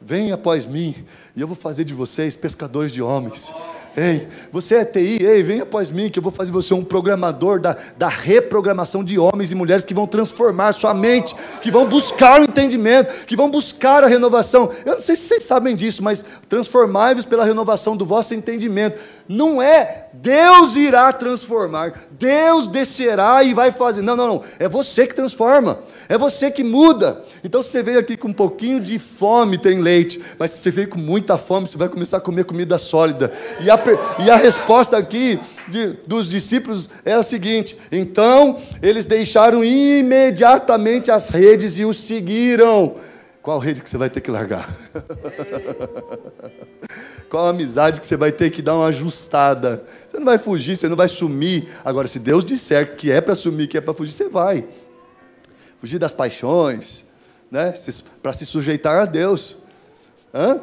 vem após mim e eu vou fazer de vocês pescadores de homens. Ei, você é TI, ei, vem após mim que eu vou fazer você um programador da, da reprogramação de homens e mulheres que vão transformar sua mente, que vão buscar o entendimento, que vão buscar a renovação. Eu não sei se vocês sabem disso, mas transformai-vos pela renovação do vosso entendimento. Não é Deus irá transformar, Deus descerá e vai fazer. Não, não, não. É você que transforma, é você que muda. Então, se você veio aqui com um pouquinho de fome, tem leite, mas se você veio com muita fome, você vai começar a comer comida sólida. E a e a resposta aqui de, dos discípulos é a seguinte: então eles deixaram imediatamente as redes e os seguiram. Qual rede que você vai ter que largar? (laughs) Qual amizade que você vai ter que dar uma ajustada? Você não vai fugir, você não vai sumir. Agora, se Deus disser que é para sumir, que é para fugir, você vai. Fugir das paixões, né? para se sujeitar a Deus. Hã?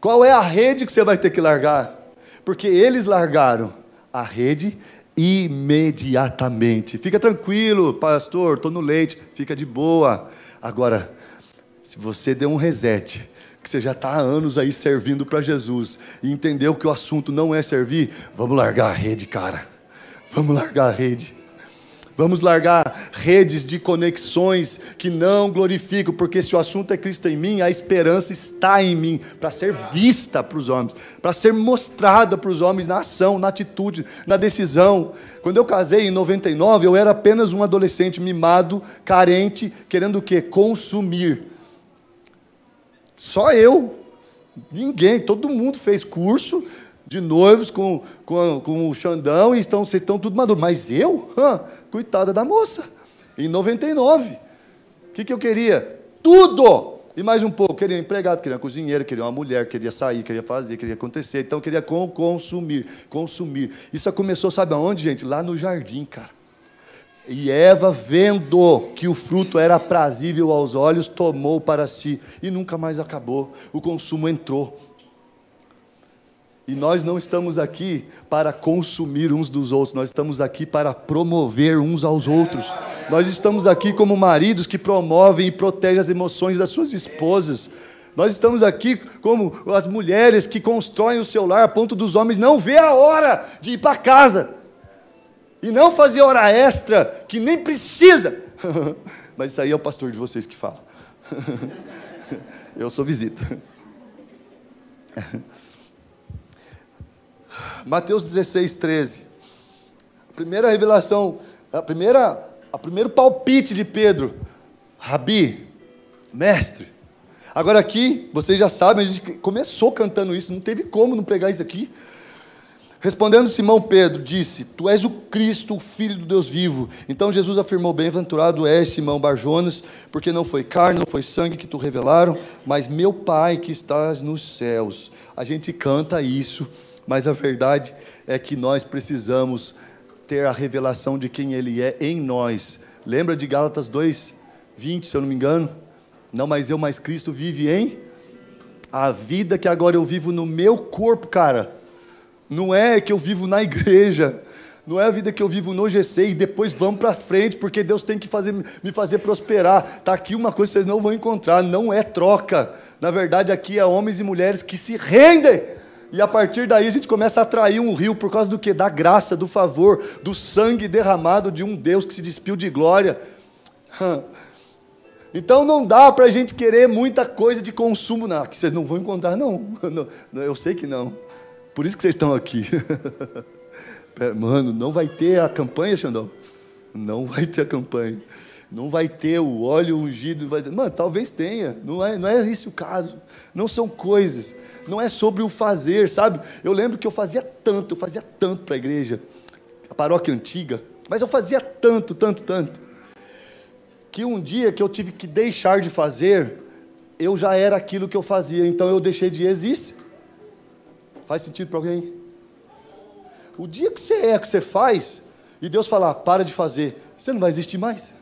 Qual é a rede que você vai ter que largar? Porque eles largaram a rede imediatamente. Fica tranquilo, pastor, estou no leite, fica de boa. Agora, se você deu um reset, que você já está há anos aí servindo para Jesus e entendeu que o assunto não é servir, vamos largar a rede, cara. Vamos largar a rede. Vamos largar redes de conexões que não glorificam, porque se o assunto é Cristo em mim, a esperança está em mim para ser vista para os homens, para ser mostrada para os homens na ação, na atitude, na decisão. Quando eu casei em 99, eu era apenas um adolescente mimado, carente, querendo o quê? Consumir. Só eu. Ninguém, todo mundo fez curso, de noivos com, com, com o Xandão e estão, vocês estão tudo maduros. Mas eu? Hã, coitada da moça. Em 99. O que, que eu queria? Tudo! E mais um pouco. Queria empregado, queria uma cozinheira, queria uma mulher, queria sair, queria fazer, queria acontecer. Então eu queria consumir, consumir. Isso começou, sabe aonde, gente? Lá no jardim, cara. E Eva, vendo que o fruto era aprazível aos olhos, tomou para si e nunca mais acabou. O consumo entrou. E nós não estamos aqui para consumir uns dos outros, nós estamos aqui para promover uns aos outros. Nós estamos aqui como maridos que promovem e protegem as emoções das suas esposas. Nós estamos aqui como as mulheres que constroem o seu lar a ponto dos homens não ver a hora de ir para casa. E não fazer hora extra, que nem precisa. (laughs) Mas isso aí é o pastor de vocês que fala. (laughs) Eu sou visita. (laughs) Mateus 16, 13. A primeira revelação, a primeira, a primeiro palpite de Pedro. Rabi, mestre. Agora aqui, vocês já sabem, a gente começou cantando isso, não teve como não pregar isso aqui. Respondendo Simão Pedro, disse: Tu és o Cristo, o Filho do Deus vivo. Então Jesus afirmou: Bem-aventurado és, Simão Barjonas, porque não foi carne, não foi sangue que tu revelaram, mas meu Pai que estás nos céus. A gente canta isso, mas a verdade é que nós precisamos ter a revelação de quem Ele é em nós. Lembra de Gálatas 2, 20, se eu não me engano? Não, mas eu, mais Cristo vive em a vida que agora eu vivo no meu corpo, cara não é que eu vivo na igreja, não é a vida que eu vivo no GC e depois vamos para frente, porque Deus tem que fazer, me fazer prosperar. Está aqui uma coisa que vocês não vão encontrar, não é troca. Na verdade, aqui é homens e mulheres que se rendem. E a partir daí a gente começa a atrair um rio por causa do que? Da graça, do favor, do sangue derramado de um Deus que se despiu de glória. Então não dá para a gente querer muita coisa de consumo, não, que vocês não vão encontrar, (laughs) não. Eu sei que não. Por isso que vocês estão aqui. (laughs) Mano, não vai ter a campanha, Xandão? Não vai ter a campanha. Não vai ter o óleo ungido. Vai ter... Mano, talvez tenha. Não é, não é esse o caso. Não são coisas. Não é sobre o fazer, sabe? Eu lembro que eu fazia tanto, eu fazia tanto para a igreja. A paróquia antiga. Mas eu fazia tanto, tanto, tanto. Que um dia que eu tive que deixar de fazer, eu já era aquilo que eu fazia. Então eu deixei de existir. Faz sentido para alguém? O dia que você é, que você faz, e Deus falar, para de fazer, você não vai existir mais.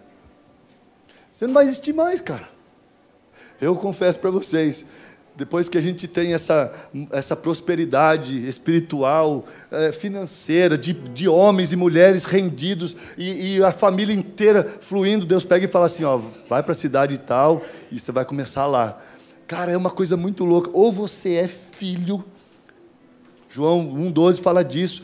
Você não vai existir mais, cara. Eu confesso para vocês, depois que a gente tem essa, essa prosperidade espiritual, é, financeira, de, de homens e mulheres rendidos, e, e, a família inteira fluindo, Deus pega e fala assim: ó, vai para a cidade e tal, e você vai começar lá. Cara, é uma coisa muito louca. Ou você é filho João 1,12 fala disso.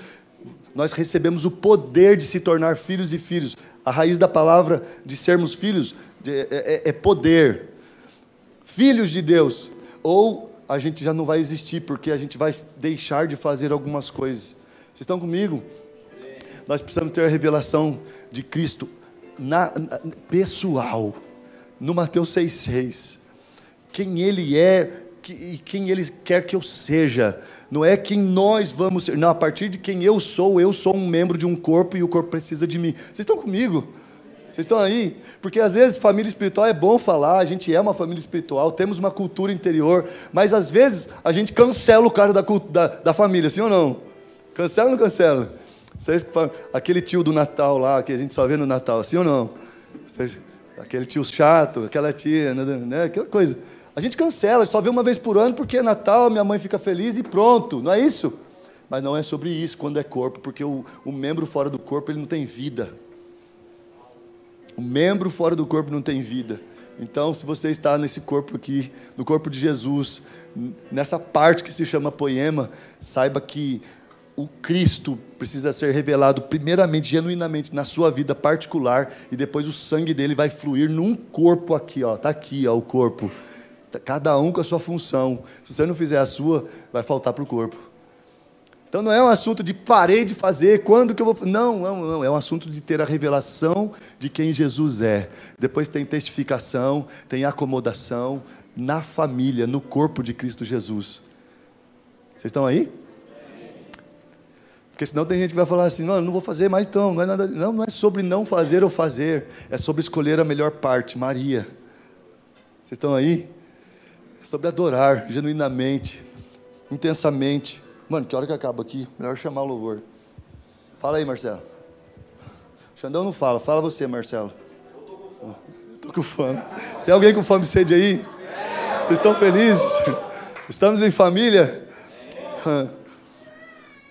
Nós recebemos o poder de se tornar filhos e filhos. A raiz da palavra de sermos filhos é, é, é poder. Filhos de Deus. Ou a gente já não vai existir, porque a gente vai deixar de fazer algumas coisas. Vocês estão comigo? Nós precisamos ter a revelação de Cristo na, na, pessoal. No Mateus 6,6. Quem Ele é e quem Ele quer que eu seja. Não é quem nós vamos ser. Não, a partir de quem eu sou, eu sou um membro de um corpo e o corpo precisa de mim. Vocês estão comigo? Vocês estão aí? Porque às vezes família espiritual é bom falar, a gente é uma família espiritual, temos uma cultura interior, mas às vezes a gente cancela o cara da, da, da família, sim ou não? Cancela ou não cancela? Vocês, aquele tio do Natal lá, que a gente só vê no Natal, sim ou não? Vocês, aquele tio chato, aquela tia, né, né aquela coisa. A gente cancela, só vê uma vez por ano porque é Natal, minha mãe fica feliz e pronto, não é isso? Mas não é sobre isso quando é corpo, porque o, o membro fora do corpo ele não tem vida. O membro fora do corpo não tem vida. Então, se você está nesse corpo aqui, no corpo de Jesus, nessa parte que se chama poema, saiba que o Cristo precisa ser revelado primeiramente, genuinamente na sua vida particular e depois o sangue dele vai fluir num corpo aqui, ó, tá aqui, ó, o corpo cada um com a sua função. Se você não fizer a sua, vai faltar para o corpo. Então não é um assunto de parei de fazer, quando que eu vou. Não, não, não. É um assunto de ter a revelação de quem Jesus é. Depois tem testificação, tem acomodação na família, no corpo de Cristo Jesus. Vocês estão aí? Porque senão tem gente que vai falar assim, não, não vou fazer mais então. Não é, nada, não, não é sobre não fazer ou fazer, é sobre escolher a melhor parte, Maria. Vocês estão aí? sobre adorar genuinamente, intensamente. Mano, que hora que acaba aqui? Melhor chamar o louvor. Fala aí, Marcelo. Xandão não fala, fala você, Marcelo. Eu tô com fome. Tem alguém com fome e sede aí? Vocês estão felizes? Estamos em família?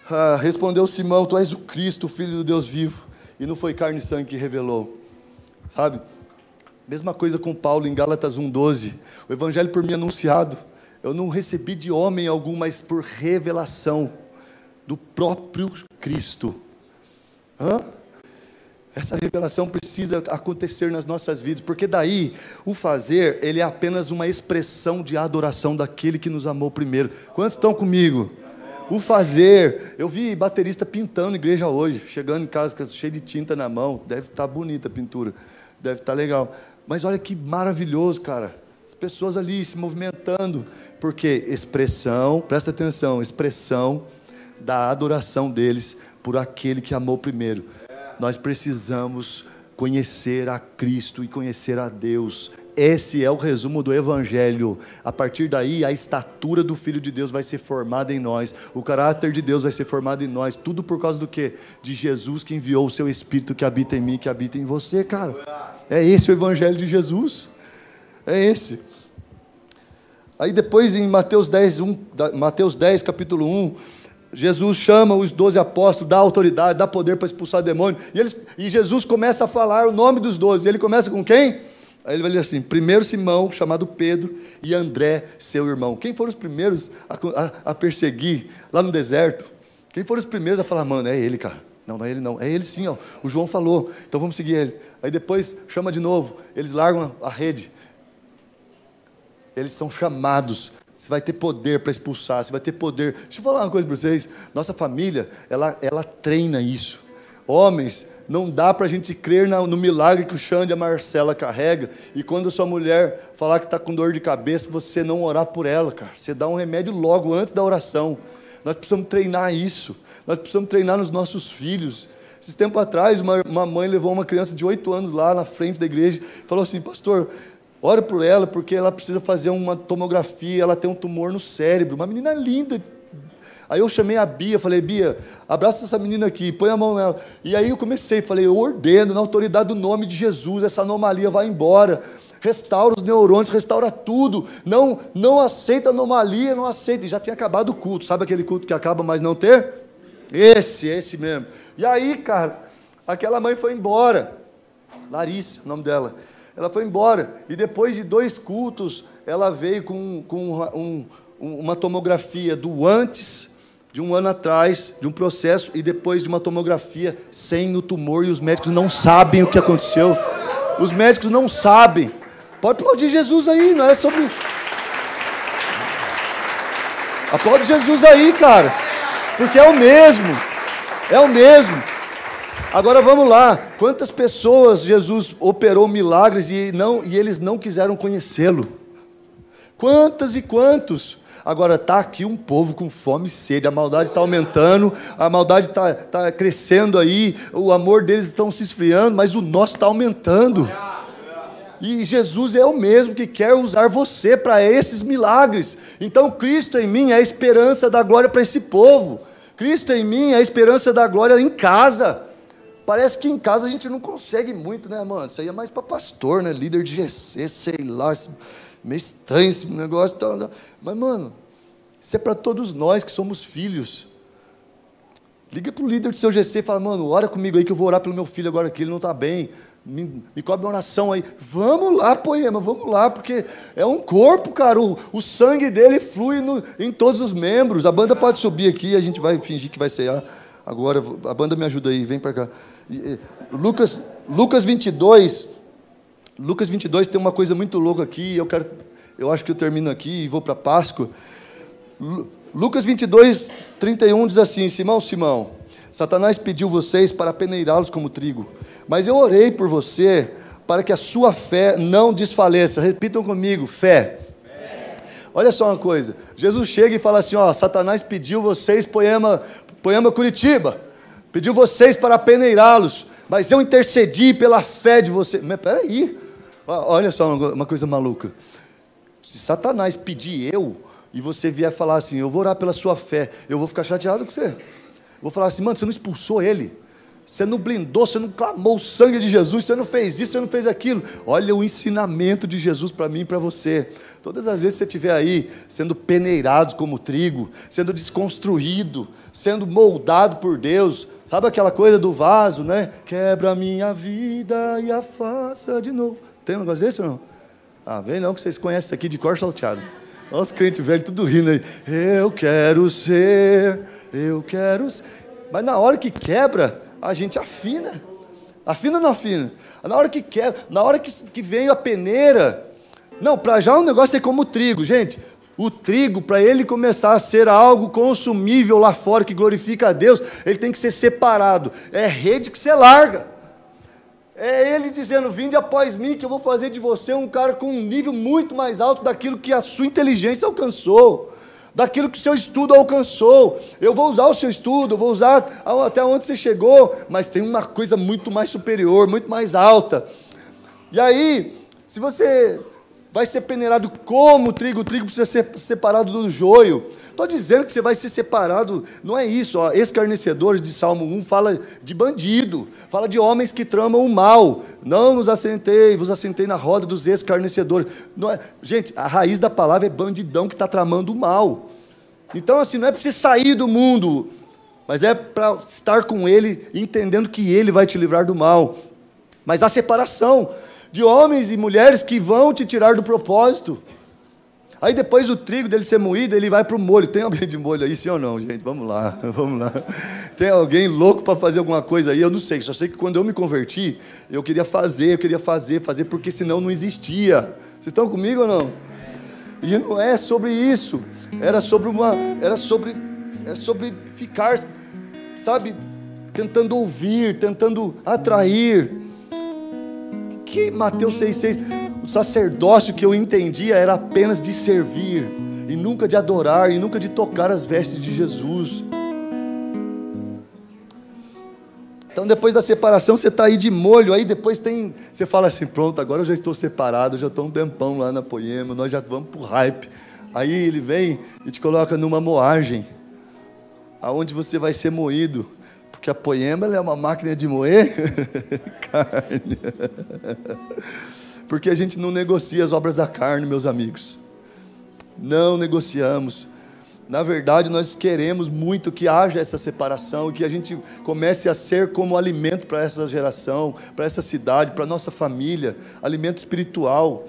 Ah, respondeu Simão: Tu és o Cristo, o Filho do Deus vivo. E não foi carne e sangue que revelou. Sabe? Mesma coisa com Paulo em Gálatas 1,12. O evangelho por mim anunciado, eu não recebi de homem algum, mas por revelação do próprio Cristo. Hã? Essa revelação precisa acontecer nas nossas vidas, porque daí o fazer, ele é apenas uma expressão de adoração daquele que nos amou primeiro. Quantos estão comigo? O fazer, eu vi baterista pintando igreja hoje, chegando em casa cheio de tinta na mão, deve estar bonita a pintura, deve estar legal. Mas olha que maravilhoso, cara. As pessoas ali se movimentando, porque expressão, presta atenção, expressão da adoração deles por aquele que amou primeiro. Nós precisamos conhecer a Cristo e conhecer a Deus. Esse é o resumo do Evangelho. A partir daí, a estatura do Filho de Deus vai ser formada em nós, o caráter de Deus vai ser formado em nós. Tudo por causa do quê? De Jesus que enviou o seu Espírito que habita em mim, que habita em você, cara. É esse o Evangelho de Jesus. É esse. Aí depois em Mateus 10, 1, Mateus 10 capítulo 1, Jesus chama os doze apóstolos, dá autoridade, dá poder para expulsar demônio. E, eles, e Jesus começa a falar o nome dos doze. Ele começa com quem? Aí ele vai dizer assim: primeiro Simão, chamado Pedro, e André, seu irmão. Quem foram os primeiros a, a, a, perseguir lá no deserto? Quem foram os primeiros a falar, mano, é ele, cara. Não, não é ele não. É ele sim, ó. O João falou. Então vamos seguir ele. Aí depois chama de novo. Eles largam a rede. Eles são chamados você vai ter poder para expulsar, você vai ter poder. Deixa eu falar uma coisa para vocês. Nossa família, ela, ela treina isso. Homens, não dá para a gente crer no milagre que o Xande e a Marcela carrega. E quando a sua mulher falar que está com dor de cabeça, você não orar por ela, cara. Você dá um remédio logo antes da oração. Nós precisamos treinar isso. Nós precisamos treinar nos nossos filhos. Esses tempos atrás, uma, uma mãe levou uma criança de oito anos lá na frente da igreja e falou assim: Pastor, Ore por ela, porque ela precisa fazer uma tomografia, ela tem um tumor no cérebro. Uma menina linda. Aí eu chamei a Bia, falei, Bia, abraça essa menina aqui, põe a mão nela. E aí eu comecei, falei, eu ordeno, na autoridade do nome de Jesus, essa anomalia vai embora. Restaura os neurônios, restaura tudo. Não, não aceita anomalia, não aceita. E já tinha acabado o culto. Sabe aquele culto que acaba, mas não ter? Esse, esse mesmo. E aí, cara, aquela mãe foi embora. Larissa, o nome dela. Ela foi embora. E depois de dois cultos, ela veio com, com um, uma tomografia do antes, de um ano atrás, de um processo, e depois de uma tomografia sem o tumor, e os médicos não sabem o que aconteceu. Os médicos não sabem. Pode aplaudir Jesus aí, não é sobre. Aplaude Jesus aí, cara. Porque é o mesmo. É o mesmo. Agora vamos lá. Quantas pessoas Jesus operou milagres e, não, e eles não quiseram conhecê-lo? Quantas e quantos? Agora está aqui um povo com fome e sede, a maldade está aumentando, a maldade está tá crescendo aí, o amor deles estão se esfriando, mas o nosso está aumentando. E Jesus é o mesmo que quer usar você para esses milagres. Então Cristo em mim é a esperança da glória para esse povo. Cristo em mim é a esperança da glória em casa. Parece que em casa a gente não consegue muito, né, mano? Isso aí é mais para pastor, né? Líder de GC, sei lá. Meio estranho esse negócio. Mas, mano, isso é para todos nós que somos filhos. Liga para o líder do seu GC e fala, mano, ora comigo aí que eu vou orar pelo meu filho agora que ele não está bem. Me, me cobre uma oração aí. Vamos lá, poema, vamos lá, porque é um corpo, cara. O, o sangue dele flui no, em todos os membros. A banda pode subir aqui, a gente vai fingir que vai ser. Agora, a banda me ajuda aí, vem para cá. Lucas, Lucas 22, Lucas 22 tem uma coisa muito louca aqui, eu quero, eu acho que eu termino aqui e vou para Páscoa. Lucas 22, 31 diz assim: Simão, Simão, Satanás pediu vocês para peneirá-los como trigo, mas eu orei por você para que a sua fé não desfaleça. Repitam comigo: fé. fé. Olha só uma coisa: Jesus chega e fala assim: ó, Satanás pediu vocês, poema, poema Curitiba pediu vocês para peneirá-los, mas eu intercedi pela fé de vocês. Mas peraí, olha só uma coisa maluca. Se Satanás pedir eu, e você vier falar assim, eu vou orar pela sua fé, eu vou ficar chateado com você. Vou falar assim, mano, você não expulsou ele. Você não blindou, você não clamou o sangue de Jesus, você não fez isso, você não fez aquilo. Olha o ensinamento de Jesus para mim e para você. Todas as vezes que você estiver aí sendo peneirado como trigo, sendo desconstruído, sendo moldado por Deus, sabe aquela coisa do vaso, né? Quebra a minha vida e a faça de novo. Tem um negócio desse ou não? Ah, vem não, que vocês conhecem isso aqui de cor salteado. Olha os crentes velhos tudo rindo aí. Eu quero ser, eu quero ser. Mas na hora que quebra, a gente afina. Afina ou não afina? Na hora que quer, na hora que, que vem a peneira. Não, para já o negócio é como o trigo, gente. O trigo, para ele começar a ser algo consumível lá fora que glorifica a Deus, ele tem que ser separado. É rede que você larga. É ele dizendo: Vinde após mim, que eu vou fazer de você um cara com um nível muito mais alto daquilo que a sua inteligência alcançou, daquilo que o seu estudo alcançou. Eu vou usar o seu estudo, eu vou usar até onde você chegou, mas tem uma coisa muito mais superior, muito mais alta. E aí, se você vai ser peneirado como trigo, o trigo precisa ser separado do joio. Estou dizendo que você vai ser separado, não é isso. Ó, escarnecedores de Salmo 1 fala de bandido, fala de homens que tramam o mal. Não nos assentei, vos assentei na roda dos escarnecedores. É, gente, a raiz da palavra é bandidão que está tramando o mal. Então, assim, não é para você sair do mundo, mas é para estar com ele, entendendo que ele vai te livrar do mal. Mas a separação de homens e mulheres que vão te tirar do propósito. Aí depois o trigo dele ser moído, ele vai para o molho. Tem alguém de molho aí, sim ou não, gente? Vamos lá, (laughs) vamos lá. Tem alguém louco para fazer alguma coisa aí? Eu não sei, só sei que quando eu me converti, eu queria fazer, eu queria fazer, fazer, porque senão não existia. Vocês estão comigo ou não? E não é sobre isso. Era sobre uma. Era sobre. Era sobre ficar, sabe, tentando ouvir, tentando atrair que Mateus 6,6, o sacerdócio que eu entendia era apenas de servir, e nunca de adorar, e nunca de tocar as vestes de Jesus. Então, depois da separação, você está aí de molho, aí depois tem. Você fala assim: pronto, agora eu já estou separado, já estou um tempão lá na Poema, nós já vamos para o hype. Aí ele vem e te coloca numa moagem, aonde você vai ser moído. Porque a Poema é uma máquina de moer (laughs) carne. Porque a gente não negocia as obras da carne, meus amigos. Não negociamos. Na verdade, nós queremos muito que haja essa separação, que a gente comece a ser como alimento para essa geração, para essa cidade, para nossa família, alimento espiritual.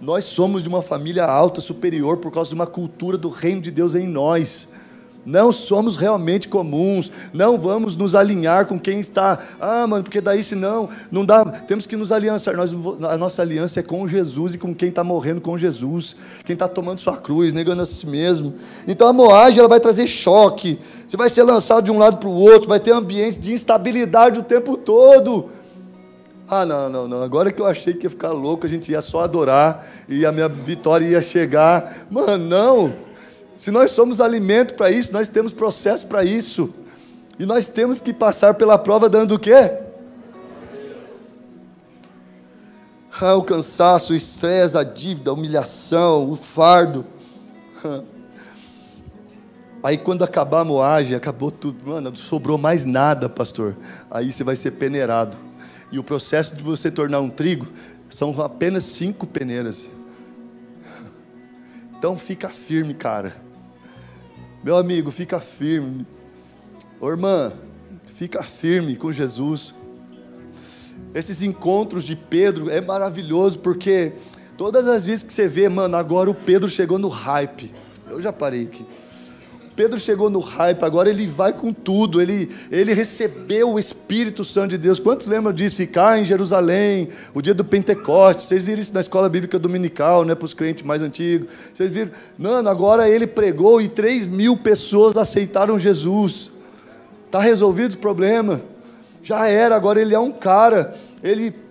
Nós somos de uma família alta, superior, por causa de uma cultura do reino de Deus em nós. Não somos realmente comuns, não vamos nos alinhar com quem está, ah, mano, porque daí senão não dá, temos que nos aliançar. Nós, a nossa aliança é com Jesus e com quem está morrendo com Jesus, quem está tomando sua cruz, negando a si mesmo. Então a moagem ela vai trazer choque, você vai ser lançado de um lado para o outro, vai ter ambiente de instabilidade o tempo todo. Ah, não, não, não. Agora que eu achei que ia ficar louco, a gente ia só adorar e a minha vitória ia chegar. Mano, não. Se nós somos alimento para isso, nós temos processo para isso. E nós temos que passar pela prova dando o quê? Ah, o cansaço, o estresse, a dívida, a humilhação, o fardo. (laughs) Aí quando acabar a moagem, acabou tudo. Mano, não sobrou mais nada, pastor. Aí você vai ser peneirado. E o processo de você tornar um trigo são apenas cinco peneiras. Então fica firme, cara. Meu amigo, fica firme. Ô, irmã, fica firme com Jesus. Esses encontros de Pedro é maravilhoso porque todas as vezes que você vê, mano, agora o Pedro chegou no hype. Eu já parei aqui. Pedro chegou no hype, agora ele vai com tudo, ele, ele recebeu o Espírito Santo de Deus. Quantos lembram disso? Ficar em Jerusalém, o dia do Pentecostes. Vocês viram isso na escola bíblica dominical, né, para os crentes mais antigos. Vocês viram? Mano, agora ele pregou e 3 mil pessoas aceitaram Jesus. Está resolvido o problema. Já era, agora ele é um cara. Ele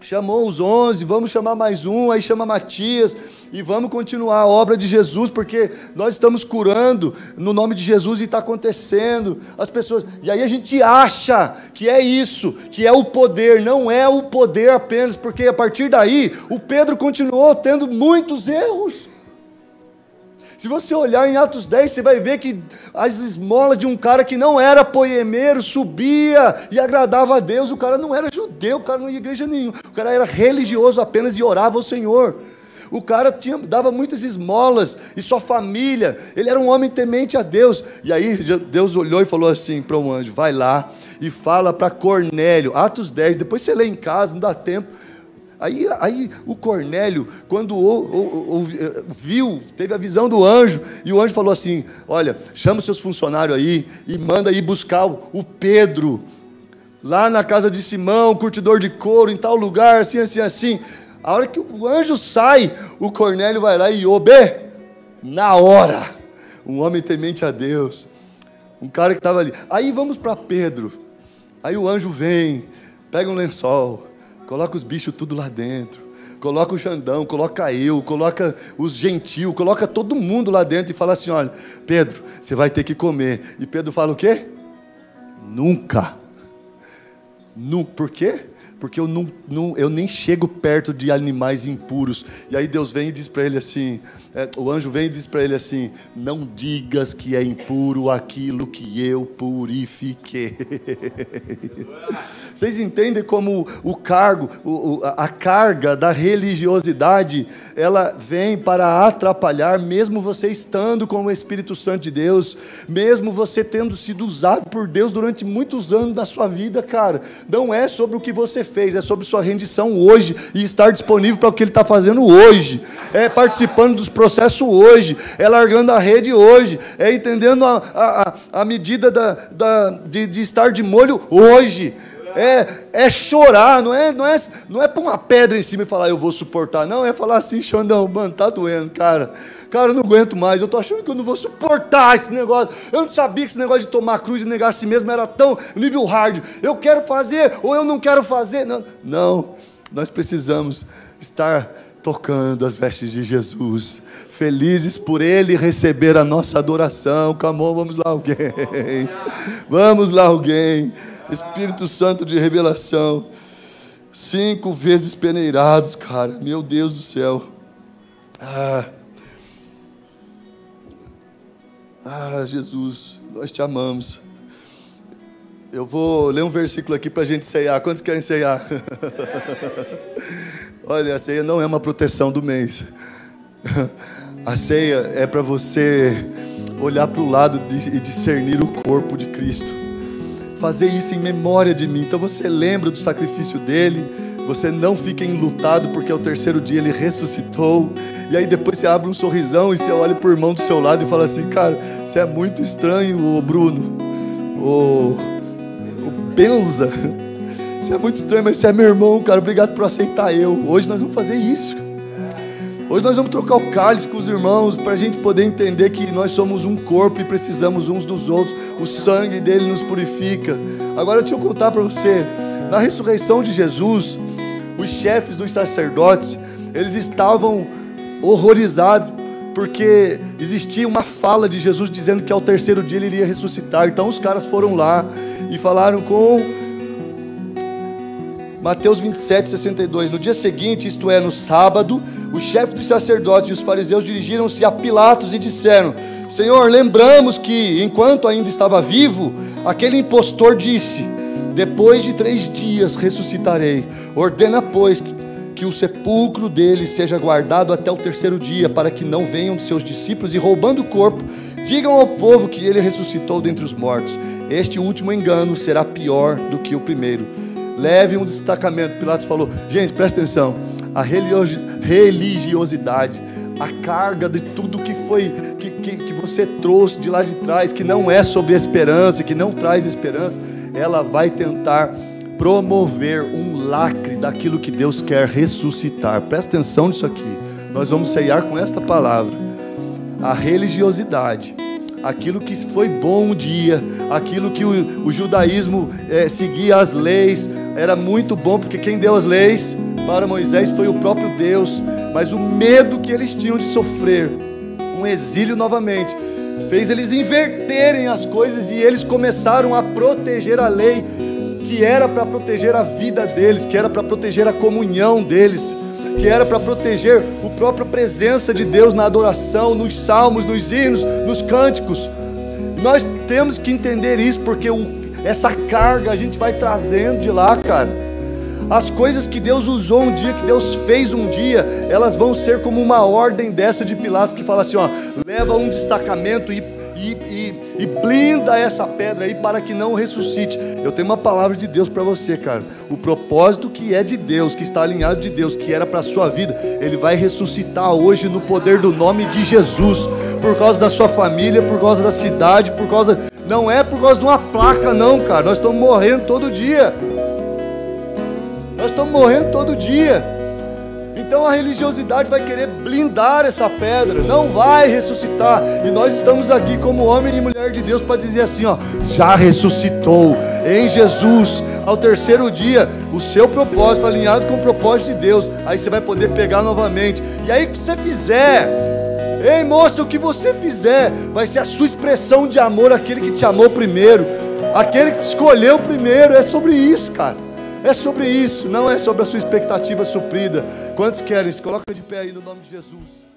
chamou os onze, vamos chamar mais um, aí chama Matias e vamos continuar a obra de Jesus, porque nós estamos curando no nome de Jesus e está acontecendo. As pessoas. E aí a gente acha que é isso, que é o poder. Não é o poder apenas, porque a partir daí o Pedro continuou tendo muitos erros. Se você olhar em Atos 10, você vai ver que as esmolas de um cara que não era poemeiro subia e agradava a Deus. O cara não era judeu, o cara não ia igreja nenhuma. O cara era religioso apenas e orava ao Senhor. O cara tinha, dava muitas esmolas e sua família, ele era um homem temente a Deus. E aí Deus olhou e falou assim para um anjo: vai lá e fala para Cornélio, Atos 10, depois você lê em casa, não dá tempo. Aí, aí o Cornélio, quando ou, ou, ou, viu, teve a visão do anjo, e o anjo falou assim: Olha, chama os seus funcionários aí e manda ir buscar o Pedro lá na casa de Simão, curtidor de couro, em tal lugar, assim, assim, assim. A hora que o anjo sai, o Cornélio vai lá e obê, na hora. Um homem temente a Deus. Um cara que estava ali. Aí vamos para Pedro. Aí o anjo vem, pega um lençol, coloca os bichos tudo lá dentro. Coloca o Xandão, coloca eu, coloca os gentil, coloca todo mundo lá dentro e fala assim: olha, Pedro, você vai ter que comer. E Pedro fala o quê? Nunca. Nunca. Por quê? Porque eu, não, não, eu nem chego perto de animais impuros. E aí Deus vem e diz para ele assim: é, o anjo vem e diz para ele assim: Não digas que é impuro aquilo que eu purifiquei. (laughs) Vocês entendem como o cargo, a carga da religiosidade, ela vem para atrapalhar, mesmo você estando com o Espírito Santo de Deus, mesmo você tendo sido usado por Deus durante muitos anos da sua vida, cara. Não é sobre o que você fez, é sobre sua rendição hoje e estar disponível para o que Ele está fazendo hoje. É participando dos processo hoje, é largando a rede hoje, é entendendo a, a, a medida da, da, de, de estar de molho hoje. É, é chorar, não é, não é, não é pôr uma pedra em cima e falar, eu vou suportar. Não, é falar assim, Xandão, mano, tá doendo, cara. Cara, eu não aguento mais. Eu tô achando que eu não vou suportar esse negócio. Eu não sabia que esse negócio de tomar cruz e negar a si mesmo era tão nível hard. Eu quero fazer ou eu não quero fazer. Não, não nós precisamos estar tocando as vestes de Jesus, felizes por Ele receber a nossa adoração. Camão, vamos lá alguém, (laughs) vamos lá alguém, Espírito Santo de revelação, cinco vezes peneirados, cara, meu Deus do céu. Ah, ah Jesus, nós te amamos. Eu vou ler um versículo aqui para a gente ceiar. Quantos querem ceiar? (laughs) Olha, a ceia não é uma proteção do mês. A ceia é para você olhar para o lado e discernir o corpo de Cristo. Fazer isso em memória de mim. Então você lembra do sacrifício dele. Você não fica enlutado porque ao terceiro dia ele ressuscitou. E aí depois você abre um sorrisão e você olha para o irmão do seu lado e fala assim: Cara, você é muito estranho, ô Bruno. Ô, ô Benza. Você é muito estranho, mas você é meu irmão, cara. Obrigado por aceitar eu. Hoje nós vamos fazer isso. Hoje nós vamos trocar o cálice com os irmãos para a gente poder entender que nós somos um corpo e precisamos uns dos outros. O sangue dele nos purifica. Agora deixa eu contar para você. Na ressurreição de Jesus, os chefes dos sacerdotes, eles estavam horrorizados porque existia uma fala de Jesus dizendo que ao terceiro dia ele iria ressuscitar. Então os caras foram lá e falaram com Mateus 27, 62. No dia seguinte, isto é, no sábado, os chefes dos sacerdotes e os fariseus dirigiram-se a Pilatos e disseram: Senhor, lembramos que, enquanto ainda estava vivo, aquele impostor disse: Depois de três dias ressuscitarei. Ordena, pois, que o sepulcro dele seja guardado até o terceiro dia, para que não venham seus discípulos e, roubando o corpo, digam ao povo que ele ressuscitou dentre os mortos. Este último engano será pior do que o primeiro leve um destacamento. Pilatos falou: gente, presta atenção. A religiosidade, a carga de tudo que foi que, que, que você trouxe de lá de trás, que não é sobre esperança, que não traz esperança, ela vai tentar promover um lacre daquilo que Deus quer ressuscitar. Presta atenção nisso aqui. Nós vamos ceiar com esta palavra. A religiosidade aquilo que foi bom um dia, aquilo que o, o judaísmo é, seguia as leis, era muito bom, porque quem deu as leis para Moisés foi o próprio Deus, mas o medo que eles tinham de sofrer, um exílio novamente, fez eles inverterem as coisas e eles começaram a proteger a lei, que era para proteger a vida deles, que era para proteger a comunhão deles que era para proteger a própria presença de Deus na adoração, nos salmos, nos hinos, nos cânticos. Nós temos que entender isso, porque o, essa carga a gente vai trazendo de lá, cara. As coisas que Deus usou um dia, que Deus fez um dia, elas vão ser como uma ordem dessa de Pilatos que fala assim: ó, leva um destacamento e e, e, e, blinda essa pedra aí para que não ressuscite. Eu tenho uma palavra de Deus para você, cara. O propósito que é de Deus, que está alinhado de Deus, que era para a sua vida, ele vai ressuscitar hoje no poder do nome de Jesus, por causa da sua família, por causa da cidade, por causa Não é por causa de uma placa, não, cara. Nós estamos morrendo todo dia. Nós estamos morrendo todo dia. Então a religiosidade vai querer blindar essa pedra, não vai ressuscitar. E nós estamos aqui como homem e mulher de Deus para dizer assim, ó, já ressuscitou em Jesus ao terceiro dia, o seu propósito alinhado com o propósito de Deus. Aí você vai poder pegar novamente. E aí que você fizer, ei moça, o que você fizer vai ser a sua expressão de amor àquele que te amou primeiro, aquele que te escolheu primeiro. É sobre isso, cara. É sobre isso, não é sobre a sua expectativa suprida. Quantos querem? Se coloca de pé aí no nome de Jesus.